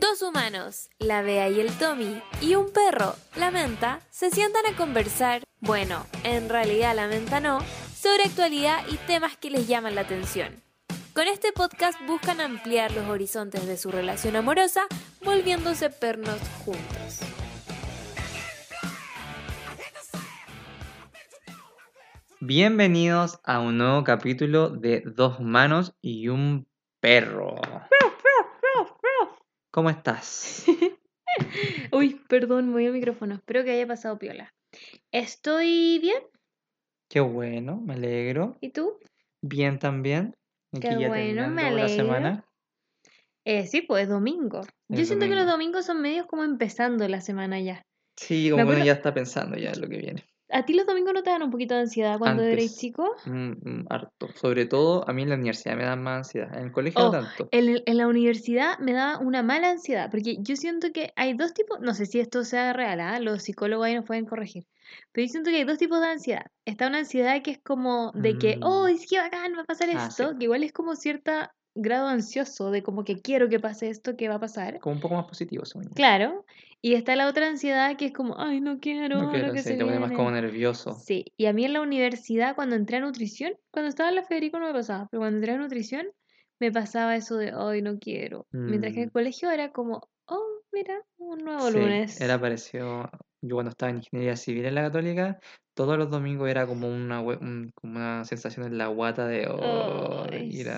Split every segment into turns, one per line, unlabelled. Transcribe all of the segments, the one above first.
Dos humanos, la Bea y el Tommy, y un perro, la Menta, se sientan a conversar, bueno, en realidad la Menta no, sobre actualidad y temas que les llaman la atención. Con este podcast buscan ampliar los horizontes de su relación amorosa, volviéndose pernos juntos.
Bienvenidos a un nuevo capítulo de Dos Humanos y un Perro. ¿Cómo estás?
Uy, perdón, moví el micrófono. Espero que haya pasado piola. Estoy bien.
Qué bueno, me alegro.
¿Y tú?
Bien también. Aquí
Qué
ya
bueno, me
terminando la semana.
alegro. Eh, sí, pues domingo. Yo siento que los
domingo.
domingos son medios como empezando la semana ya.
Sí, como uno ya está pensando ya en lo que viene.
¿A ti los domingos no te dan un poquito de ansiedad cuando eres chico?
Mm, mm, harto. Sobre todo a mí en la universidad me dan más ansiedad. En el colegio no
Oh,
tanto.
En, en la universidad me da una mala ansiedad, porque yo siento que hay dos tipos, no sé si esto sea real, ¿ah? los psicólogos ahí nos pueden corregir, pero yo siento que hay dos tipos de ansiedad. Está una ansiedad que es como de que,
Mm.
oh, es que bacán, va a pasar
Ah, sí.
esto, que igual es como cierta grado ansioso de como que quiero que pase esto, que va a pasar.
Como un poco más positivo, según yo.
Claro, y está la otra ansiedad que es como, ay, no quiero,
No
lo que
sí,
se
te pone más como
viene".
nervioso.
Sí, y a mí en la universidad, cuando entré a nutrición, cuando estaba en la Federico no me pasaba, pero cuando entré a nutrición me pasaba eso de, ay, no quiero. Mientras que en el
Mm.
colegio era como, oh, mira, un nuevo
Sí,
lunes.
era parecido. Yo cuando estaba en ingeniería civil en la católica, todos los domingos era como una, un- como una sensación en la guata de oh,
Ay, sí.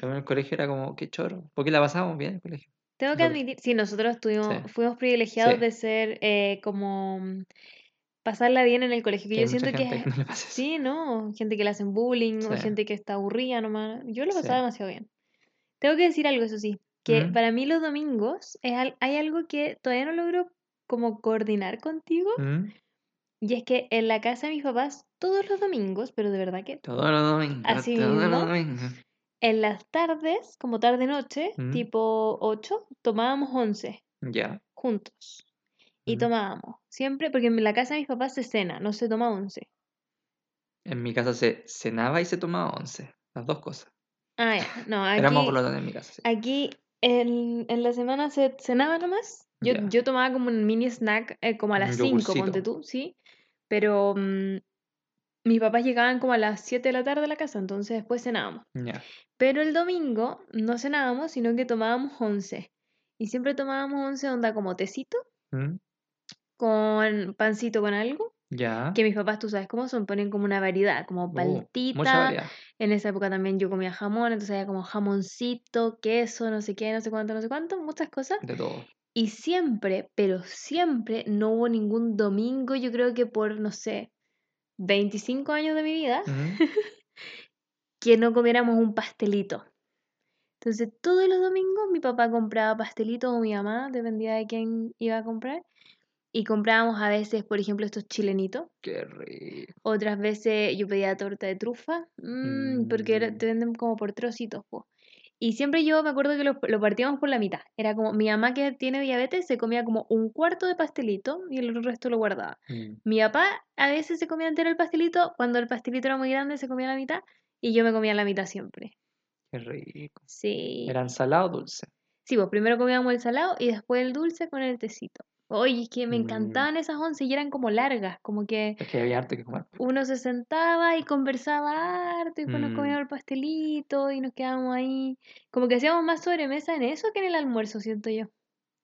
En el colegio era como, qué choro. Porque la pasábamos bien en el colegio.
Tengo que admitir, sí, nosotros tuvimos,
Sí.
fuimos privilegiados
Sí.
de ser eh, como mm, pasarla bien en el colegio, que
Que
yo siento que es-
que no.
Sí, ¿no? Gente que le hacen bullying o
Sí.
gente que está aburrida nomás. Yo lo pasaba demasiado bien. Tengo que decir algo, eso sí, que
¿Mm?
para mí los domingos es, hay algo que todavía no logro como coordinar contigo
¿Mm?
y es que en la casa de mis papás todos los domingos, pero de verdad que
Todos los domingos.
Así
todos los
mismo.
domingos.
En las tardes, como tarde-noche,
¿Mm?
tipo 8, tomábamos 11
Ya.
juntos. Y
¿Mm?
tomábamos, siempre, porque en la casa de mis papás se cena, no se toma 11.
En mi casa se cenaba y se tomaba once. Las dos cosas.
Ah, ya, no,
Éramos
aquí,
glotones en mi casa. sí.
aquí en, en la semana se cenaba nomás. Yo, yo tomaba como un mini snack eh, como a
Un
las 5, ponte tú, sí. Pero mm, mis papás llegaban como a las 7 de la tarde a la casa, entonces después cenábamos. Pero el domingo no cenábamos, sino que tomábamos 11. Y siempre tomábamos 11 onda como tecito,
¿Mm?
con pancito con algo.
Ya.
Que mis papás, tú sabes cómo son, ponen como una variedad, como
Uh,
paltita.
variedad.
En esa época también yo comía jamón, entonces había como jamoncito, queso, no sé qué, no sé cuánto, no sé cuánto, muchas cosas.
De todo.
Y siempre, pero siempre no hubo ningún domingo, yo creo que por, no sé, 25 años de mi vida, que no comiéramos un pastelito. Entonces todos los domingos mi papá compraba pastelitos o mi mamá, dependía de quién iba a comprar. Y comprábamos a veces, por ejemplo, estos chilenitos.
Qué rico.
Otras veces yo pedía torta de trufa, mm, porque era-
Mm.
te venden como por trocitos, po. Y siempre yo me acuerdo que lo, lo partíamos por la mitad. Era como mi mamá que tiene diabetes se comía como un cuarto de pastelito y el resto lo guardaba.
Mm.
Mi papá a veces se comía entero el pastelito, cuando el pastelito era muy grande se comía la mitad y yo me comía la mitad siempre.
Qué rico.
Sí.
¿Era ensalado o dulce?
Sí, pues primero comíamos el salado y después el dulce con el tecito. Oye, es que me
Mm.
encantaban esas once y eran como largas, como que
Es que había harto que comer.
uno se sentaba y conversaba harto y después nos
Mm.
comíamos el pastelito y nos quedábamos ahí. Como que hacíamos más sobremesa en eso que en el almuerzo, siento yo.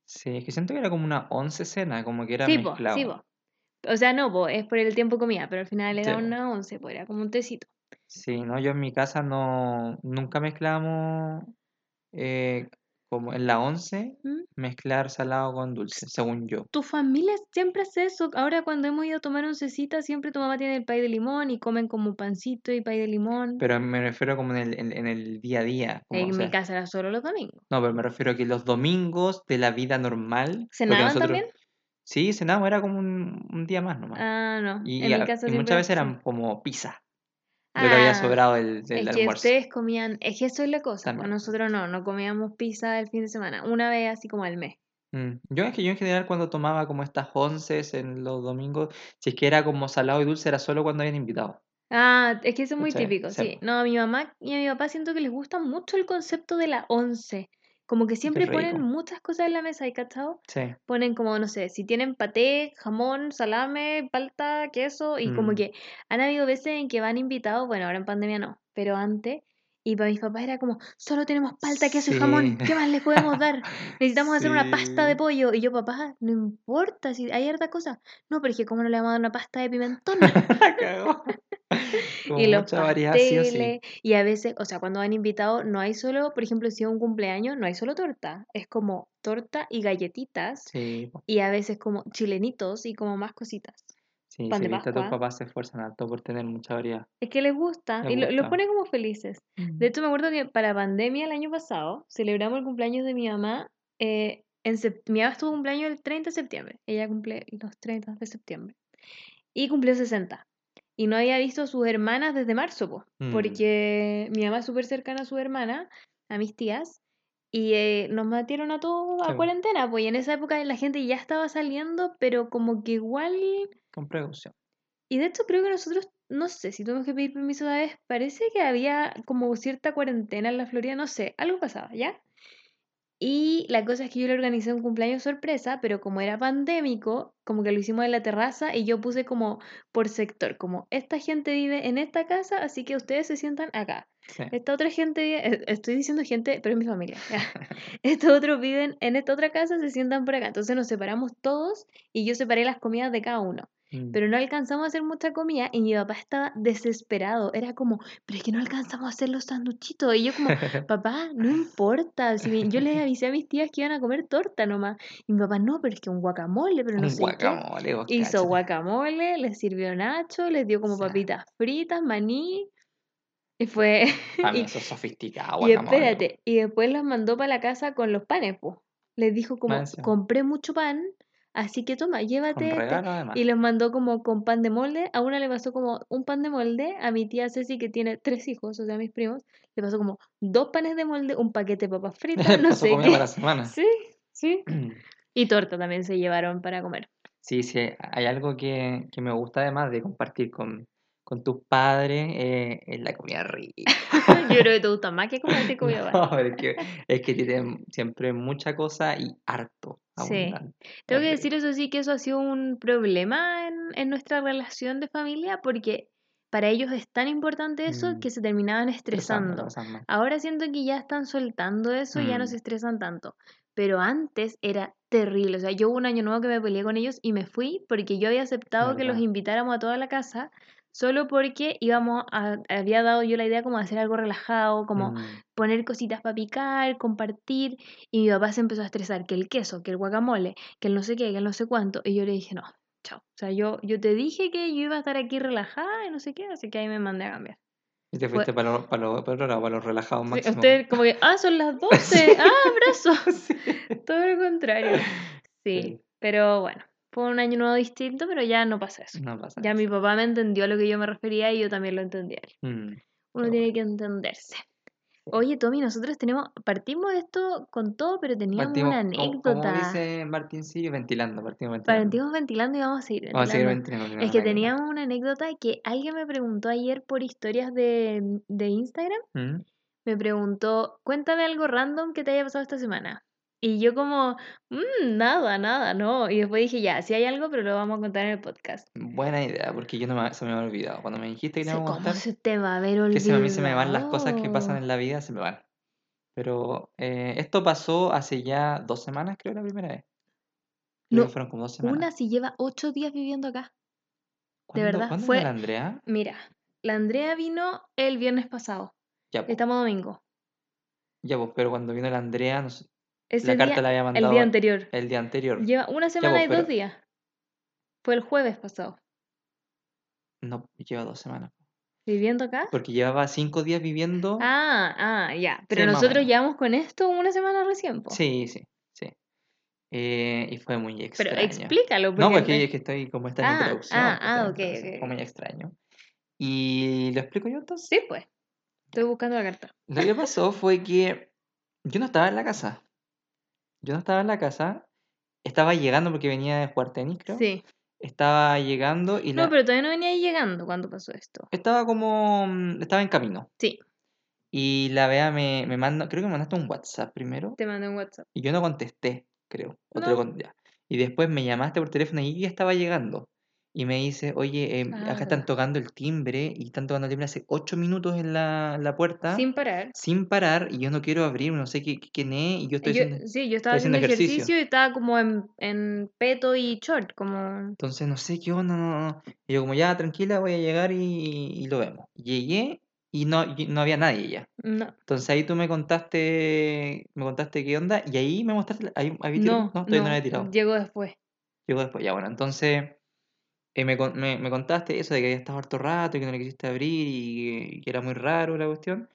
Sí, es que siento que era como una once cena, como que era
Sí, po,
mezclado.
sí, po. O sea, no, po, es por el tiempo comida, pero al final era
po.
una once, pues era como un tecito.
Sí, no, yo en mi casa no, nunca mezclamos eh, como en la once,
¿Mm?
mezclar salado con dulce, según yo.
Tu familia siempre hace eso. Ahora cuando hemos ido a tomar oncecita, siempre tu mamá tiene el pay de limón y comen como pancito y pay de limón.
Pero me refiero como en el, en, en el día a día. como,
en
o
mi casa era solo los domingos.
no, pero me refiero a que los domingos de la vida normal.
¿Cenaban
nosotros-
también?
Sí, cenábamos, era como un, un día más nomás.
Ah, no.
y
en
y
mi
a-
casa
y
siempre
muchas veces eran como pizza, lo que había
Ah,
sobrado del, del
Es que
almuerzo.
ustedes comían, es que eso es la cosa, pues
También.
nosotros no, no comíamos pizza el fin de semana, una vez así como al mes.
Mm, Yo es que yo en general cuando tomaba como estas onces en los domingos, si es que era como salado y dulce, era solo cuando habían invitado.
Ah, es que eso es muy
¿Cachai?
típico,
Sí,
sí. No, a mi mamá y a mi papá siento que les gusta mucho el concepto de la once. Como que siempre ponen muchas cosas en la mesa, ¿hay cachado?
Sí.
Ponen como, no sé, si tienen paté, jamón, salame, palta, queso, y como
Mm.
que han habido veces en que van invitados, bueno, ahora en pandemia no, pero antes, y para mis papás era como, solo tenemos palta, queso y jamón. ¿qué más les podemos dar? Necesitamos hacer una pasta de pollo. Y yo, papá, no importa, si hay harta cosa. No, pero es que cómo no le vamos a dar una pasta de pimentón.
Como
y los
mucha variedad, sí sí.
pasteles. Y a veces, o sea, cuando van invitados, no hay solo, por ejemplo, si es un cumpleaños, no hay solo torta. Es como torta y galletitas.
Sí.
Y a veces como chilenitos y como más cositas.
sí,
Pan
sí,
de
viste, tus papás se esfuerzan harto por tener mucha variedad.
Es que les gusta
Les
y lo- los
gusta.
pone como felices. De hecho, me acuerdo que para pandemia el año pasado celebramos el cumpleaños de mi mamá. eh, en mi mamá estuvo cumpleaños el 30 de septiembre. Ella cumple los 30 de septiembre. Y cumplió 60. Y no había visto a sus hermanas desde marzo, po,
Mm.
porque mi mamá es súper cercana a su hermana, a mis tías. Y eh, nos metieron a todos
Sí,
a cuarentena, pues y en esa época la gente ya estaba saliendo, pero como que igual
Con precaución.
y de hecho creo que nosotros, no sé si tuvimos que pedir permiso una vez, parece que había como cierta cuarentena en la Florida, no sé, algo pasaba, ¿ya? Y la cosa es que yo le organicé un cumpleaños sorpresa, pero como era pandémico, como que lo hicimos en la terraza y yo puse como por sector, como esta gente vive en esta casa, así que ustedes se sientan acá.
Sí.
Esta otra gente vive, eh, estoy diciendo gente, pero es mi familia. Estos otros viven en esta otra casa, se sientan por acá. Entonces nos separamos todos y yo separé las comidas de cada uno
Mm.
pero no alcanzamos a hacer mucha comida y mi papá estaba desesperado. Era como, pero es que no alcanzamos a hacer los sanduchitos. Y yo como, papá, no importa. Si yo les avisé a mis tías que iban a comer torta nomás. Y mi papá, no, pero es que un guacamole, pero no
Un
sé
guacamole,
qué. Hizo guacamole, les sirvió nacho, les dio como
O sea.
papitas fritas, maní. Y fue... Y,
eso es sofisticado,
y
guacamole.
espérate, y después los mandó para la casa con los panes, pues. Les dijo como, compré mucho pan, así que toma, llévate este. Y los mandó como con pan de molde. A una le pasó como un pan de molde. A mi tía Ceci, que tiene tres hijos, o sea, mis primos, le pasó como dos panes de molde, un paquete de papas fritas, no sé qué.
para la semana.
Sí, sí. Y torta también se llevaron para comer.
Sí, sí, hay algo que, que me gusta además de compartir con, con tus padres, eh, es la comida rica.
Yo creo que te gusta más que comerte mi papá.
No, es que, es que tienen siempre mucha cosa y harto,
Sí.
abundante.
Tengo que decir eso sí que eso ha sido un problema en, en nuestra relación de familia porque para ellos es tan importante eso
Mm.
que se terminaban
Estresando.
Ahora siento que ya están soltando eso, ya no
Mm.
se estresan tanto. Pero antes era terrible. O sea, yo hubo un año nuevo que me peleé con ellos y me fui porque yo había aceptado que los invitáramos a toda la casa solo porque íbamos a, había dado yo la idea como de hacer algo relajado, como
Mm.
poner cositas para picar, compartir. Y mi papá se empezó a estresar, que el queso, que el guacamole, que el no sé qué, que el no sé cuánto. Y yo le dije, no, chao. O sea, yo, yo te dije que yo iba a estar aquí relajada y no sé qué, así que ahí me mandé a cambiar.
Y te fuiste para, lo- para, lo- para los relajados
Sí,
máximo.
usted como que, ah, son las 12, ah, abrazo.
Sí.
Todo lo contrario. Sí. pero bueno, fue un año nuevo distinto, pero ya no pasa eso.
No pasa
Ya
eso.
mi papá me entendió a lo que yo me refería y yo también lo entendí a él.
Mm.
Uno tiene que entenderse. Oye, Tommy, nosotros tenemos, partimos esto con todo, pero teníamos
Partimos,
una
como- Como
anécdota.
dice Martín Sirio, ventilando, partimos ventilando.
Partimos ventilando y vamos a seguir
Vamos a seguir
ventilando.
ventilando.
Es que
anécdota.
teníamos una anécdota que alguien me preguntó ayer por historias de, de Instagram.
Mm.
Me preguntó, cuéntame algo random que te haya pasado esta semana. Y yo como, "Mm, nada, nada, no. Y después dije, ya, sí hay algo, pero lo vamos a contar en el podcast.
Buena idea, porque yo no me, se me había olvidado. Cuando me dijiste que
Sí,
le íbamos a
¿Cómo
contar,
se te va a olvidado?
que se, a mí se me van las cosas que pasan en la vida, se me van. Pero eh, esto pasó hace ya dos semanas, creo, la primera vez. Creo
No,
fueron como dos semanas.
Una si lleva ocho días viviendo acá.
¿Cuándo,
verdad,
¿cuándo
fue-
vino la Andrea?
Mira, la Andrea vino el viernes pasado.
Ya, pues,
Estamos domingo.
ya, pues, pero cuando vino la Andrea, no sé,
Ese
la
día,
carta la había
el
mandado
día anterior.
el día anterior.
Lleva una semana y dos
pero-
días. Fue el jueves pasado.
No, lleva dos semanas.
¿Viviendo acá?
Porque llevaba cinco días viviendo.
Ah, ah, ya. Pero
Sí,
nosotros llevamos con esto una semana recién, po.
Sí, sí, sí. Eh, y fue muy
Pero
extraño.
explícalo,
No,
porque
porque
el-
es que estoy como esta en
Ah,
introducción.
ah, ah, ok, ok,
Fue muy extraño. Y lo explico yo entonces.
Sí, pues. Estoy buscando la carta.
Lo que pasó fue que yo no estaba en la casa. Yo no estaba en la casa. Estaba llegando porque venía de jugar tenis, creo.
Sí.
Estaba llegando y la...
No, pero todavía no venía llegando cuando pasó esto.
estaba como... mm, Estaba en camino.
Sí.
Y la Bea me, me manda, creo que me mandaste un WhatsApp primero.
Te mandé un WhatsApp.
Y yo no contesté, creo.
No.
ya. Y después me llamaste por teléfono y ya estaba llegando. Y me dice, oye, em,
Ah,
acá están tocando el timbre y están tocando el timbre hace ocho minutos en la, la puerta
Sin parar.
sin parar y yo no quiero abrir, no sé qué, quién es y yo estoy
Yo,
haciendo...
sí, yo estaba
haciendo
haciendo
ejercicio.
ejercicio. y estaba como en, en peto y short, como...
Entonces no sé qué onda, no, no, no. Y yo como ya, tranquila, voy a llegar y, y lo vemos. Llegué y no, y no había nadie ya.
No,
Entonces ahí tú me contaste, me contaste qué onda y ahí me mostraste, ahí tirado,
no,
no, todavía no
no,
había tirado.
llegó después.
Llegó después, ya bueno, entonces eh, me, me, me contaste eso de que había estado harto rato y que no le quisiste abrir y, y que era muy raro la cuestión.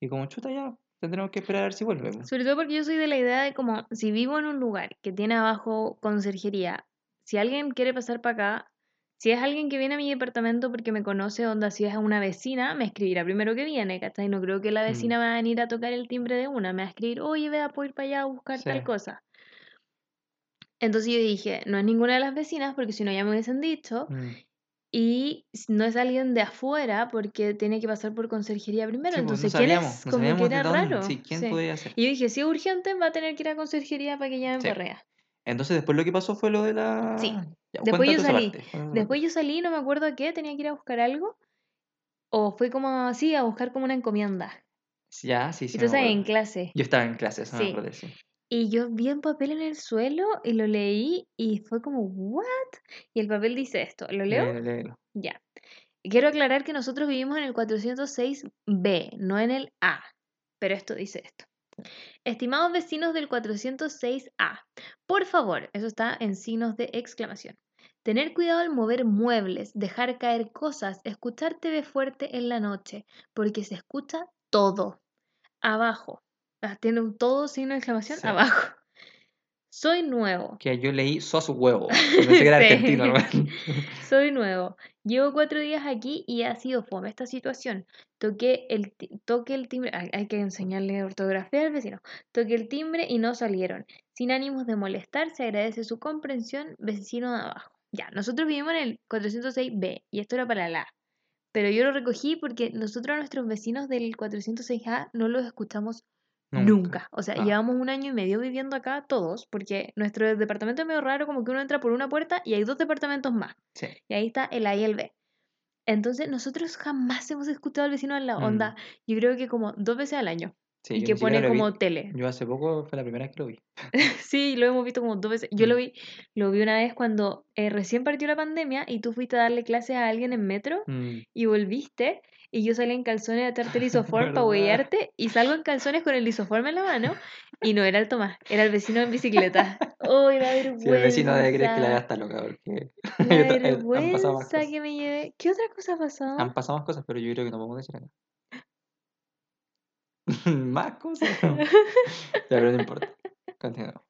Y como chuta ya, tendremos que esperar a ver si vuelve.
Sobre todo porque yo soy de la idea de como, si vivo en un lugar que tiene abajo conserjería, si alguien quiere pasar para acá, si es alguien que viene a mi departamento porque me conoce, onda, si es una vecina, me escribirá primero que viene, ¿cachai? No creo que la
Mm.
vecina me va a venir a tocar el timbre de una, me va a escribir, oye, vea, puedo ir para allá a buscar tal cosa. Entonces yo dije, no es ninguna de las vecinas porque si no ya me hubiesen dicho,
Mm.
y no es alguien de afuera porque tiene que pasar por conserjería primero.
Sí, pues,
Entonces,
no
¿quién es?
no
Como que era
dónde,
raro.
sí, quién
sí.
podría ser.
Y yo dije, si es urgente, va a tener que ir a conserjería para que llamen. Correa.
Entonces después lo que pasó fue lo de la...
Sí.
Ya,
Después yo salí. Después yo salí, no me acuerdo a qué, tenía que ir a buscar algo. O fue como así, a buscar como una encomienda.
Ya, sí, sí.
Entonces en
acuerdo.
clase.
Yo estaba en clase, eso me acordé, sí.
Y yo vi un papel en el suelo y lo leí y fue como, ¿what? Y el papel dice esto. ¿Lo leo?
Léelo, léelo.
Ya. Quiero aclarar que nosotros vivimos en el 406B, no en el A. Pero esto dice esto. Estimados vecinos del 406A, por favor, eso está en signos de exclamación. Tener cuidado al mover muebles, dejar caer cosas, escuchar TV fuerte en la noche, porque se escucha todo. Abajo. Ah, Tiene un todo signo de exclamación
Sí.
abajo. Soy nuevo.
Que yo leí sos huevo. Pensé que era argentino, ¿no?
Soy nuevo. Llevo cuatro días aquí y ha sido fome esta situación. Toqué el, toqué el timbre. Hay, hay que enseñarle ortografía al vecino. Toqué el timbre y no salieron. Sin ánimos de molestar, se agradece su comprensión, vecino de abajo. Ya, nosotros vivimos en el 406B y esto era para la A. Pero yo lo recogí porque nosotros a nuestros vecinos del 406A no los escuchamos Nunca. O sea,
Ah.
llevamos un año y medio viviendo acá todos, porque nuestro departamento es medio raro, como que uno entra por una puerta y hay dos departamentos más.
Sí.
Y ahí está el A y el B. Entonces, nosotros jamás hemos escuchado al vecino de la
Mm.
onda. Yo creo que como dos veces al año.
sí
y que pone
vi.
como tele.
Yo hace poco fue la primera vez que lo vi.
Sí, lo hemos visto como dos veces. Yo lo
Mm.
vi, lo vi una vez cuando eh, recién partió la pandemia y tú fuiste a darle clases a alguien en metro
Mm.
y volviste y yo salí en calzones a echarte lisoform para
¿Verdad?
huellarte y salgo en calzones con el lisoform en la mano y no era el Tomás, era el vecino en bicicleta. ¡Uy, la vergüenza!
Sí, el vecino debe creer que la vea está loca porque
La
más
vergüenza que me llevé. ¿Qué otra cosa ha pasado?
Han pasado más cosas, pero yo creo que no podemos decir acá. más cosas. no. Ya, pero no importa. Continuamos.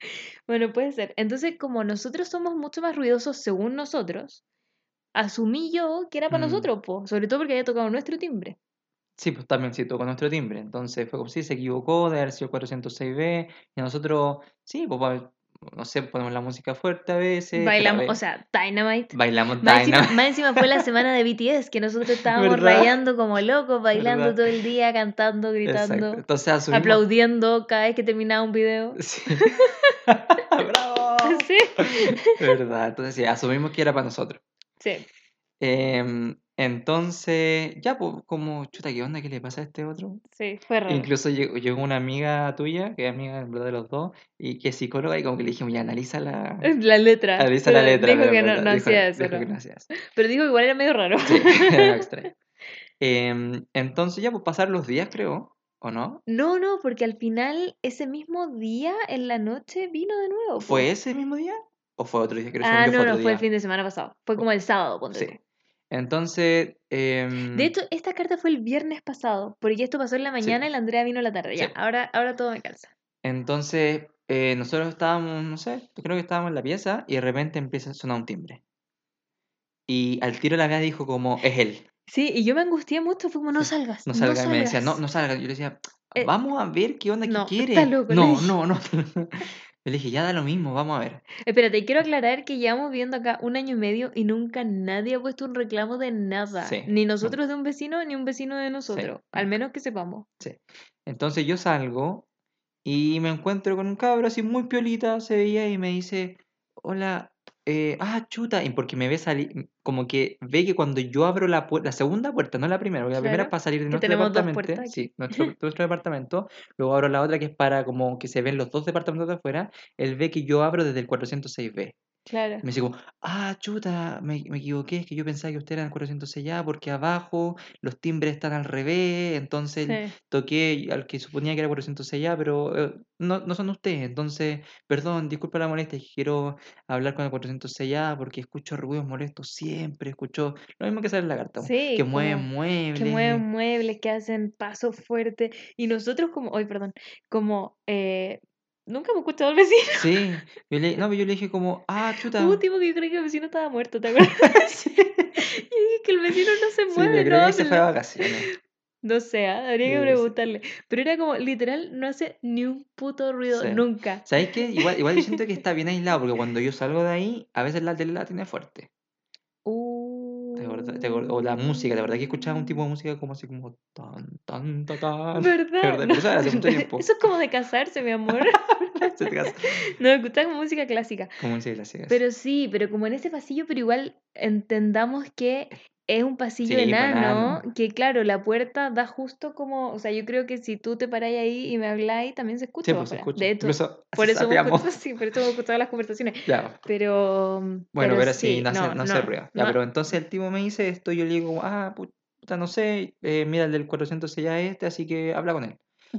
Bueno, puede ser. Entonces, como nosotros somos mucho más ruidosos según nosotros, asumí yo que era para
Mm.
nosotros, po, sobre todo porque había tocado nuestro timbre.
Sí, pues también sí tocó nuestro timbre. Entonces fue como si se equivocó de haber sido 406B. Y nosotros, sí, pues no sé, ponemos la música fuerte a veces.
Bailamos, o sea, Dynamite.
bailamos
Más encima,
Dynamite.
más encima fue la semana de BTS, que nosotros estábamos
¿Verdad?
rayando como locos, bailando
¿Verdad?
todo el día, cantando, gritando,
Entonces asumimos.
aplaudiendo cada vez que terminaba un video.
Sí. ¡Bravo!
Sí.
¿Verdad? Entonces sí, asumimos que era para nosotros.
Sí.
Em, entonces, ya, pues, como, chuta, ¿qué onda? ¿Qué le pasa a este otro?
Sí, fue raro.
Incluso llegó, llegó una amiga tuya, que es amiga en verdad de los dos, y que es psicóloga, y como que le dijimos, ya, analiza la,
La letra.
analiza la letra.
Dijo
pero
que no, no hacía eso.
dijo
¿no?
que no hacía eso.
Pero dijo que igual era medio raro.
Sí, era extraño. Em, entonces, ya, pues, pasar los días, creo, ¿o no?
No, no, porque al final, ese mismo día, en la noche, vino de nuevo.
¿Fue ese mismo día? ¿O fue otro día? Que
Ah,
yo
no,
fue
no, fue el fin de semana pasado. Fue como el sábado, ponte
Sí.
tú.
Entonces, em,
De hecho, esta carta fue el viernes pasado, porque esto pasó en la mañana y la Andrea vino en la tarde. Ya,
Sí.
ahora, ahora todo me calza.
Entonces, eh, nosotros estábamos, no sé, creo que estábamos en la pieza y de repente empieza a sonar un timbre. Y al tiro la Bea dijo como, es él,
Sí, y yo me angustié mucho, fue como, no
Sí,
salgas,
no salga. y me decía, no,
salgas".
no salga. Yo le decía,
Eh,
vamos a ver qué onda, qué
no,
quiere.
está loco,
no,
dije.
no, no. Yo le dije, ya da lo mismo, vamos a ver.
Espérate, quiero aclarar que llevamos viviendo acá un año y medio y nunca nadie ha puesto un reclamo de nada.
Sí,
Ni
no.
nosotros de un vecino, ni un vecino de nosotros. Al menos que sepamos.
Entonces yo salgo y me encuentro con un cabro así muy piolita, se veía y me dice, hola, eh, ah, chuta, y porque me ve salir, como que ve que cuando yo abro la puerta, la segunda puerta, no la primera, porque la primera es para salir de nuestro departamento, sí, nuestro, nuestro departamento, luego abro la otra que es para como que se ven los dos departamentos de afuera, él ve que yo abro desde el 406B.
Claro.
Me dice como, ah, chuta, me, me equivoqué, es que yo pensaba que usted era el 406 ya, porque abajo los timbres están al revés, entonces
Sí.
toqué al que suponía que era 406 ya, pero eh, no, no son ustedes, entonces, perdón, disculpa la molestia, quiero hablar con el 406 ya, porque escucho ruidos molestos siempre, escucho lo mismo que sale en la carta,
Sí,
que mueven muebles.
que mueven muebles, que hacen pasos fuertes. Y nosotros como, ay, perdón, como, eh, nunca hemos escuchado al vecino.
Sí, yo le, no, pero yo le dije como, ah, chuta.
Hubo un que yo creí que el vecino estaba muerto, ¿te acuerdas?
Sí,
Y dije que el vecino no se
sí,
mueve,
creo
no
que se fue a
habla.
vacaciones.
No sé, ah, habría que
Sí, sí.
preguntarle. Pero era como, literal, no hace ni un puto ruido,
Sí.
nunca.
¿Sabes qué? Igual, igual yo siento que está bien aislado, porque cuando yo salgo de ahí, a veces la tele la tiene fuerte. O la música, ¿de verdad que escuchabas un tipo de música como así como tan, tan, tan, tan?
¿Verdad?
eso era hace mucho tiempo.
Eso es como de casarse, mi amor.
Se te casa.
No, como música clásica.
Como música clásica.
Pero sí, pero como en ese pasillo, pero igual entendamos que es un pasillo
Sí,
enano,
enano.
que claro, la puerta da justo como, o sea, yo creo que si tú te paráis ahí y me habláis, también se escucha
Sí, pues se escucha.
De hecho, por eso
sabíamos.
escuchado, sí, por eso hemos escuchado las conversaciones.
Ya.
Pero,
Bueno, pero, sí,
sí,
no,
no,
no
no,
ruido. Ya,
no.
pero entonces el tipo me dice esto, yo le digo, ah, puta, no sé, eh, mira, el del 406 ya es este, así que habla con él.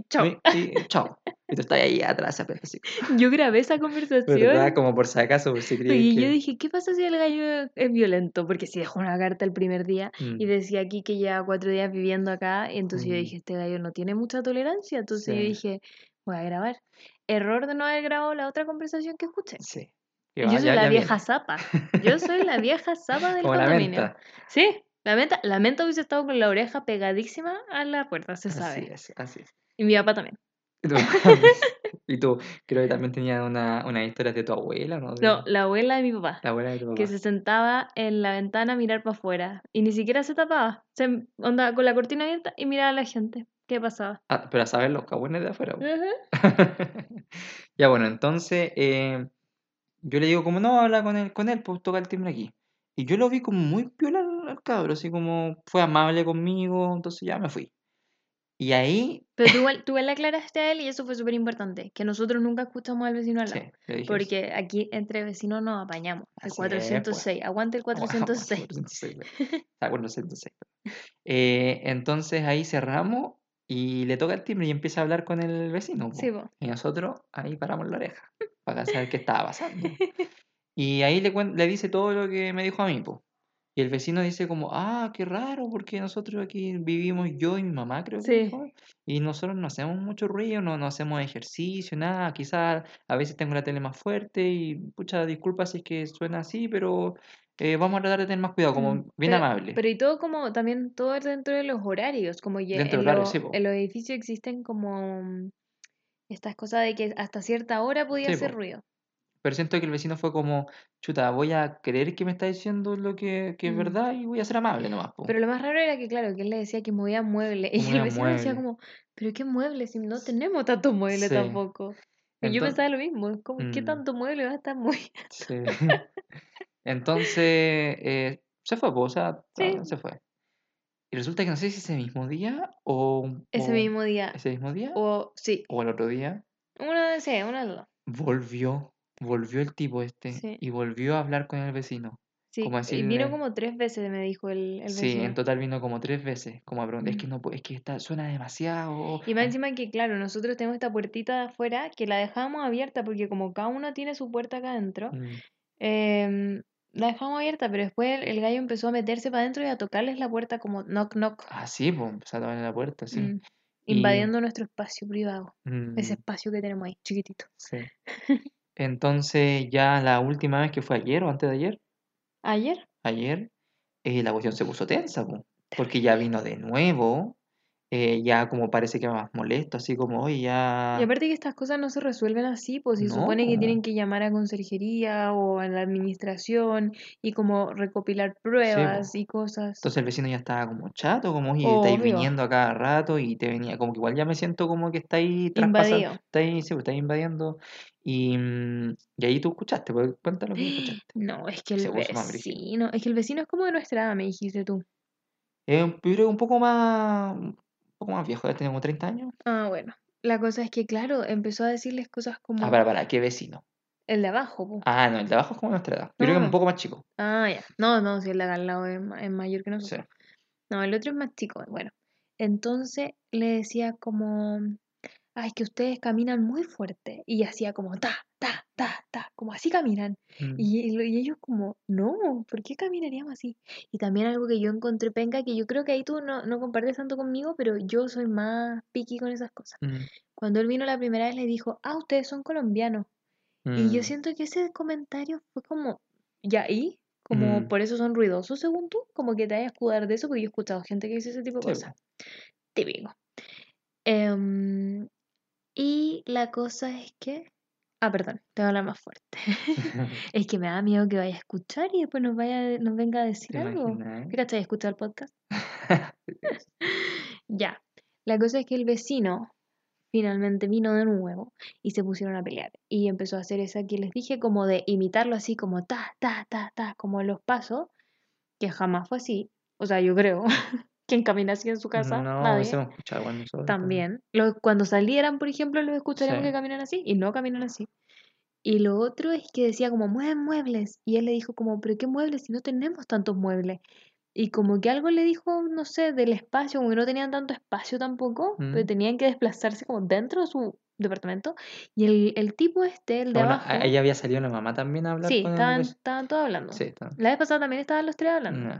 Chao.
Y, y- chao. Y tú estás ahí atrás, así.
Yo grabé esa conversación.
¿Verdad? Como por si acaso, por si
Y
que...
yo dije, ¿qué pasa si el gallo es violento? Porque si dejó una carta el primer día y
Mm,
decía aquí que lleva cuatro días viviendo acá, y entonces yo
Mm.
dije, este gallo no tiene mucha tolerancia, entonces yo dije, voy a grabar. Error de no haber grabado la otra conversación que escuché.
sí.
Yo soy
ya-
la
ya
vieja
viene.
zapa. Yo soy la vieja zapa del
Como la
condominio.
menta.
Sí, la menta, la menta hubiese estado con la oreja pegadísima a la puerta, se
Así
sabe.
es, así es.
Y mi papá también.
Y tú, creo que también tenías una, una historia de tu abuela, ¿no?
No, la abuela de mi papá.
La abuela de tu
que
papá.
se sentaba en la ventana a mirar para afuera y ni siquiera se tapaba. Se andaba con la cortina abierta y miraba a la gente. ¿Qué pasaba?
Ah, pero a saber los cagüines de afuera.
Ujú.
Ya bueno, entonces eh, yo le digo como no, habla con él, con él, pues toca el timbre aquí. Y yo lo vi como muy piola al cabro, así como fue amable conmigo, entonces ya me fui. Y ahí,
Pero tú tú le aclaraste a él y eso fue súper importante, que nosotros nunca escuchamos al vecino al
sí,
lado.
le dije eso.
Porque aquí entre vecinos nos apañamos. El
Así es,
406. Aguante el
Oh,
406.
406, güey. Ah, 406, güey. Eh, entonces ahí cerramos y le toca el timbre y empieza a hablar con el vecino.
Sí.
Y nosotros ahí paramos la oreja para saber qué estaba pasando. Y ahí le, le dice todo lo que me dijo a mí. po. Y el vecino dice como, ah, qué raro, porque nosotros aquí vivimos yo y mi mamá, creo que dijo, Y nosotros no hacemos mucho ruido, no, no hacemos ejercicio, nada. Quizás a veces tengo la tele más fuerte y, pucha, disculpa si es que suena así, pero eh, vamos a tratar de tener más cuidado, como
Mm,
bien
pero,
amable.
pero y todo como también todo es dentro de los horarios, como ya
Dentro
en,
del horario, sí,
en los edificios existen como estas cosas de que hasta cierta hora podía
Sí,
hacer
po.
ruido.
Pero siento que el vecino fue como, chuta, voy a creer que me está diciendo lo que, que es
Mm.
verdad y voy a ser amable nomás, po.
Pero lo más raro era que, claro, que él le decía que movía muebles. Y el vecino decía
muebles.
como, ¿pero qué muebles? Si no tenemos tantos muebles
Sí.
tampoco. Y yo
Enton-
pensaba lo mismo, como, ¿qué
Mm.
tanto mueble va a estar muy
Sí. Entonces, eh, se fue, po, o sea,
Sí.
ta- se fue. Y resulta que no sé si ese mismo día o,
ese
o-
mismo día?
ese mismo día
O sí,
o el otro día
de sí, una de dos.
volvió, volvió el tipo este
Sí.
y volvió a hablar con el vecino.
Sí,
Como
y vino
decirle-
como tres veces, me dijo el, el
Sí, en total vino como tres veces, como a preguntar, es
Mm.
que no, es que está, suena demasiado.
Y más
ah,
encima que, claro, nosotros tenemos esta puertita de afuera que la dejamos abierta porque como cada uno tiene su puerta acá adentro,
mm,
em, la dejamos abierta, pero después el, el gallo empezó a meterse para adentro y a tocarles la puerta como knock knock,
Ah, sí, pues empezó a tocar en la puerta, sí.
mm,
Y-
invadiendo nuestro espacio privado, ese espacio que tenemos ahí, chiquitito.
sí. Entonces, ya la última vez que fue ayer o antes de ayer,
Ayer,
ayer, eh, la cuestión se puso tensa, po, porque ya vino de nuevo eh, ya como parece que más molesto, así como, oye, ya...
Y aparte que estas cosas no se resuelven así, pues se
No,
supone que tienen que llamar a conserjería o a la administración y como recopilar pruebas y cosas.
Entonces el vecino ya estaba como chato, como, oye, estáis viniendo a cada rato y te venía, como que igual ya me siento como que estáis traspasando, estáis, sí, pues, estáis invadiendo. Y, mm, y ahí tú escuchaste, pues cuéntalo que escuchaste.
No, es que el vecino, es que el vecino es como de nuestra edad, me dijiste tú.
Es un, un poco más, poco más viejo, ya tenía como 30 años.
Ah, bueno. La cosa es que, claro, empezó a decirles cosas como
Ah, para, para, ¿qué vecino?
el de abajo, po.
Ah, no, el de abajo es como nuestra edad. Yo creo que
No,
es un
no.
poco más chico.
Ah, ya. No, no, si el de acá al lado es, ma- es mayor que
Sí.
nosotros. No, el otro es más chico. Bueno, entonces le decía como, ay, que ustedes caminan muy fuerte. Y hacía como, ta, ta, ta, ta, como así caminan.
Mm.
Y, y lo- y ellos como, no, ¿por qué caminaríamos así? Y también algo que yo encontré penca, que yo creo que ahí tú no, no compartes tanto conmigo, pero yo soy más picky con esas cosas.
Mm,
Cuando él vino la primera vez le dijo, ah, ustedes son colombianos. Y yo
mm.
siento que ese comentario fue como, ya, ¿y? Como
Mm.
por eso son ruidosos, según tú, como que te vayas a escudar de eso, porque yo he escuchado gente que dice ese tipo de
Sí,
cosas. Típico. Em, y la cosa es que. Ah, perdón, tengo que hablar más fuerte. es que me da miedo que vaya a escuchar y después nos vaya, nos venga a decir
¿Te
algo. ¿Qué cachai? ¿Escucha el podcast? Ya. La cosa es que el vecino finalmente vino de nuevo y se pusieron a pelear. Y empezó a hacer esa que les dije, como de imitarlo así, como ta, ta, ta, ta, como los pasos, que jamás fue así. O sea, yo creo. ¿Quién camina así en su casa?
No,
Nadie.
eso escuchado igual nosotros.
También. Cuando salieran, por ejemplo, los escucharíamos
Sí.
que caminan así y no caminan así. Y lo otro es que decía como, mueven muebles. Y él le dijo como, pero ¿qué muebles si no tenemos tantos muebles? Y como que algo le dijo, no sé, del espacio, como que no tenían tanto espacio tampoco, pero
Mm.
tenían que desplazarse como dentro de su departamento. Y el, el tipo este, el de
Bueno,
abajo,
ahí había salido la mamá también a hablar
sí,
con
estaban, todos hablando.
Sí.
La vez pasada también estaban los tres hablando.
No.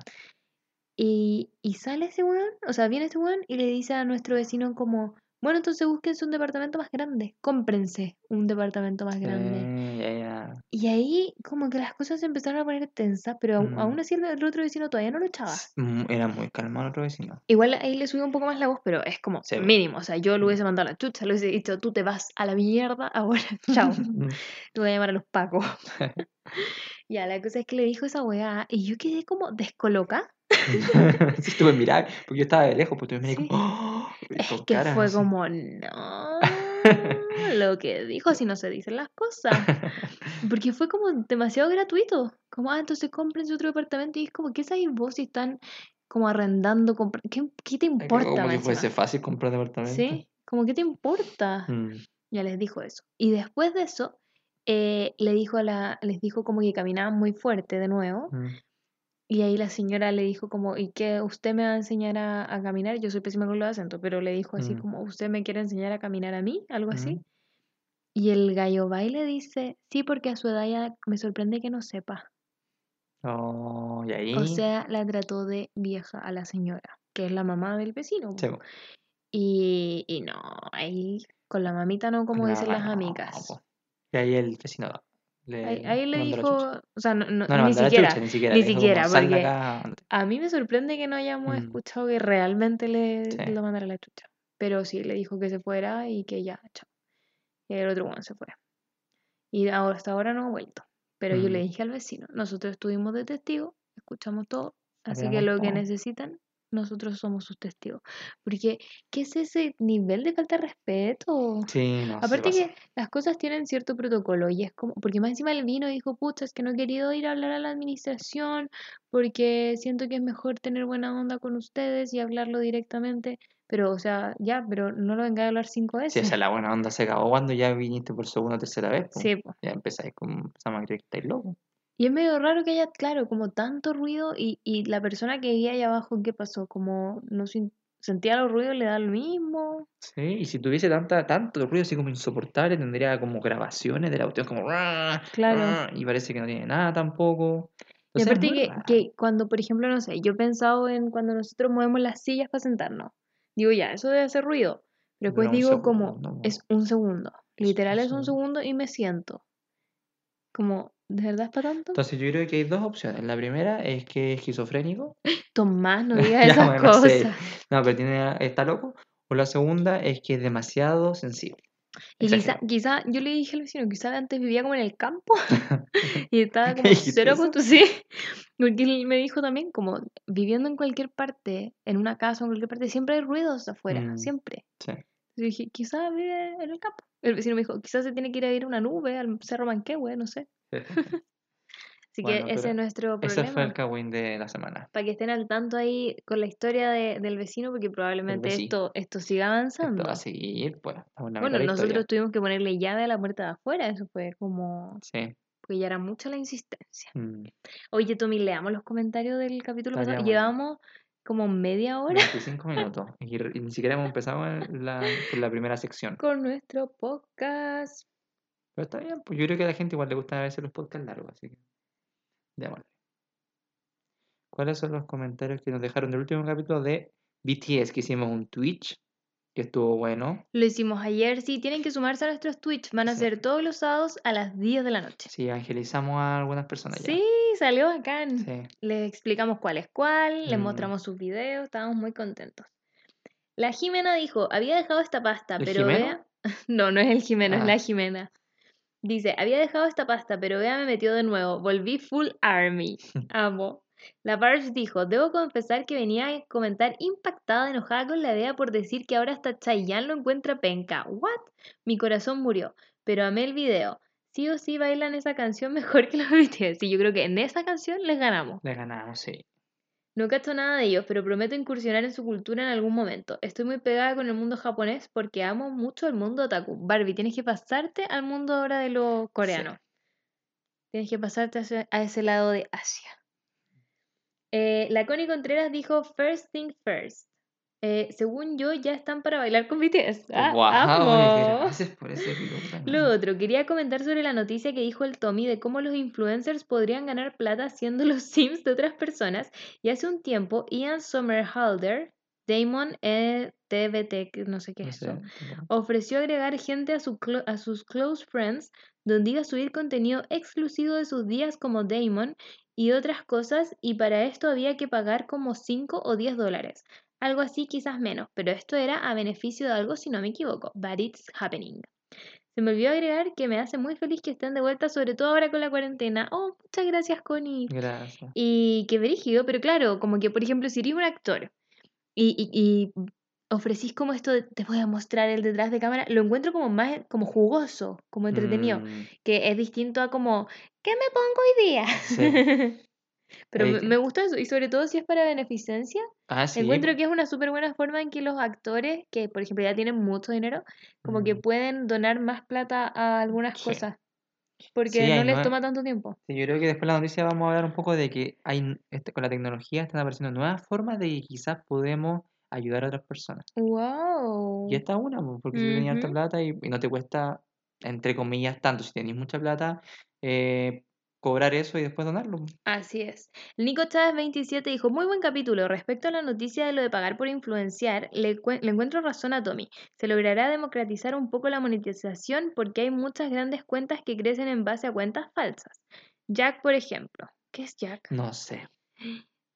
Y, y sale ese weón, o sea, viene ese weón y le dice a nuestro vecino como, bueno, entonces búsquense un departamento más grande, cómprense un departamento más grande.
Ya.
Y ahí como que las cosas se empezaron a poner tensas, pero aún-
Mm.
aún así el, el otro vecino todavía no lo echaba.
Mm, Era muy calmado el otro vecino.
Igual ahí le subió un poco más la voz, pero es como
Sí,
mínimo, o sea, yo lo
Mm.
hubiese mandado a la chucha, le hubiese dicho, tú te vas a la mierda ahora, chao, te voy a llamar a los pacos. ya, la cosa es que le dijo esa weá y yo quedé como descoloca.
sí, estuve mirando, porque yo estaba de lejos, pues tú me
Sí.
¡oh!
Es que fue
así.
como, no, lo que dijo, si no se dicen las cosas. Porque fue como demasiado gratuito. Como, ah, entonces cómprense otro departamento. Y es como, ¿qué sabes vos si están como arrendando? ¿Qué, qué te importa?
Como que fuese fácil comprar departamento.
Sí, como, ¿qué te importa?
Mm,
Ya les dijo eso. Y después de eso, eh, le dijo a la, les dijo como que caminaban muy fuerte de nuevo.
mm.
Y ahí la señora le dijo como, ¿y qué usted me va a enseñar a, a caminar? Yo soy pésima con los acentos, pero le dijo así
Mm.
como, ¿usted me quiere enseñar a caminar a mí? Algo así.
Mm.
Y el gallo va y le dice, sí, porque a su edad ya me sorprende que no sepa.
Oh, y ahí.
O sea, la trató de vieja a la señora, que es la mamá del vecino.
Sí,
po, Y, y no, ahí con la mamita no, como dicen las
no,
amigas.
Y ahí el vecino le,
Ahí, ahí le dijo, o sea, no, no-
No, le
ni siquiera.
chucha, ni siquiera.
ni. A mí me sorprende que no hayamos
Mm.
escuchado que realmente le
Sí.
lo mandara la chucha. Pero sí, le dijo que se fuera y que ya, chao. Y el otro bueno se fue. Y ahora, hasta ahora no ha vuelto. Pero yo le
Mm.
dije al vecino, nosotros estuvimos de testigo, escuchamos todo, así que lo que necesitan, nosotros somos sus testigos. Porque, ¿qué es ese nivel de falta de respeto?
Sí, no,
Aparte que las cosas tienen cierto protocolo y es como, porque más encima el vino y dijo, pucha, es que no he querido ir a hablar a la administración porque siento que es mejor tener buena onda con ustedes y hablarlo directamente, pero o sea, ya, pero no lo venga a hablar cinco
Sí,
veces.
o sea, la buena onda se acabó cuando ya viniste por segunda o tercera vez.
Sí.
Ya empezáis con, empezamos a creer que estáis locos.
Y es medio raro que haya, claro, como tanto ruido y, y la persona que vivía allá abajo, ¿qué pasó? Como no sentía los ruidos, le da lo mismo.
Sí, y si tuviese tanta, tanto ruido así como insoportable, tendría como grabaciones de la cuestión como... "Ruah,
Claro.
ruah", Y parece que no tiene nada tampoco.
Y
Entonces,
aparte que,
raro.
que cuando, por ejemplo, no sé, yo he pensado en cuando nosotros movemos las sillas para sentarnos. Digo, ya, eso debe hacer ruido. Pero después digo como, es un segundo. Literal es un segundo y me siento. Como, ¿de verdad es para tanto?
Entonces yo creo que hay dos opciones. La primera es que es esquizofrénico.
Tomás, no digas esas
bueno, no
cosas.
sé. No, pero tiene, está loco. O la segunda es que es demasiado sensible.
Y quizá, quizá, yo le dije al vecino, quizá antes vivía como en el campo y estaba como cero
eso?
punto sí. Porque él me dijo también, como viviendo en cualquier parte, en una casa o en cualquier parte, siempre hay ruidos afuera,
Mm.
siempre.
Sí.
Yo dije, quizá vive en el campo. El vecino me dijo, quizás se tiene que ir a ir a una nube, al Cerro Manquehue, no sé. Así
Bueno,
que ese es nuestro
Ese fue
problema.
el Kawin de la semana.
Para que estén al tanto ahí con la historia de- del vecino, porque probablemente esto, esto siga
Esto
avanzando.
va a seguir, pues.
Bueno, nosotros
historia.
tuvimos que ponerle llave a la puerta de afuera, eso fue como...
Sí.
Porque ya era mucha la insistencia.
Mm,
Oye, Tommy, leamos los comentarios del capítulo pasado. Llevamos como media hora
25 minutos. Y, ni siquiera hemos empezado en la, primera sección.
con nuestro podcast.
Pero está bien, pues yo creo que a la gente igual le gusta a veces los podcasts largos, así que. Démosle. ¿Cuáles son los comentarios que nos dejaron del último capítulo de BTS? Que hicimos un Twitch, que estuvo bueno.
Lo hicimos ayer, sí, tienen que sumarse a nuestros Twitch. Van a
Sí.
ser todos los sábados a las 10 de la noche.
Sí, evangelizamos a algunas personas ya.
Sí, salió bacán.
Sí.
Les explicamos cuál es cuál, les
Mm.
mostramos sus videos, estábamos muy contentos. La Jimena dijo, había dejado esta pasta,
¿El
pero
Jimeno?
vea... No, no es el Jimeno, es
Ah.
la Jimena. Dice, había dejado esta pasta, pero vea me metió de nuevo. Volví full army. Amo. La Parch dijo, debo confesar que venía a comentar impactada, enojada con la idea por decir que ahora hasta Chayanne lo encuentra penca. ¿What? Mi corazón murió, pero amé el video. Sí o sí bailan esa canción mejor que los BTS. Sí, yo creo que en esa canción les ganamos.
Le ganamos, sí.
No cacho nada de ellos, pero prometo incursionar en su cultura en algún momento. Estoy muy pegada con el mundo japonés porque amo mucho el mundo otaku. Barbie, tienes que pasarte al mundo ahora de lo coreano. Tienes que pasarte a ese, a ese lado de Asia. Eh, la Connie Contreras dijo First thing first. Eh, según yo, ya están para bailar con BTS. Ah,
Guau,
amo.
gracias por ese
Lo otro, quería comentar sobre la noticia que dijo el Tommy de cómo los influencers podrían ganar plata siendo los sims de otras personas. Y hace un tiempo, Ian Somerhalder, Damon eh, TBT, no sé qué
No
es
sé,
eso, ofreció agregar gente a, su a sus close friends donde iba a subir contenido exclusivo de sus días como Damon y otras cosas y para esto había que pagar como 5 o 10 dólares. Algo así, quizás menos, pero esto era a beneficio de algo si no me equivoco. But it's happening. Se me olvidó agregar que me hace muy feliz que estén de vuelta, sobre todo ahora con la cuarentena. Oh, muchas gracias, Connie.
Gracias.
Y qué brígido, pero claro, como que por ejemplo, si eres un actor y, y, y ofrecís como esto de te voy a mostrar el detrás de cámara, lo encuentro como más como jugoso, como entretenido,
Mm,
que es distinto a como ¿qué me pongo hoy día?
Sí.
Pero me, gusta eso, y sobre todo si es para beneficencia,
Ah, sí.
encuentro que es una súper buena forma en que los actores, que por ejemplo ya tienen mucho dinero, como que
Mm.
pueden donar más plata a algunas
Sí.
cosas, porque
Sí,
no les toma tanto tiempo.
Sí, yo creo que después de la noticia vamos a hablar un poco de que hay este, con la tecnología están apareciendo nuevas formas de que quizás podemos ayudar a otras personas.
¡Wow!
Y esta es una, po, porque si tú tenías harta
Ujú.
plata y, y no te cuesta, entre comillas, tanto, si tenéis mucha plata, eh, cobrar eso y después donarlo. po.
Así es. Nico Chávez 27 dijo, muy buen capítulo. Respecto a la noticia de lo de pagar por influenciar, le, le encuentro razón a Tommy. Se logrará democratizar un poco la monetización porque hay muchas grandes cuentas que crecen en base a cuentas falsas. Jack, por ejemplo. ¿Qué es Jack?
No sé.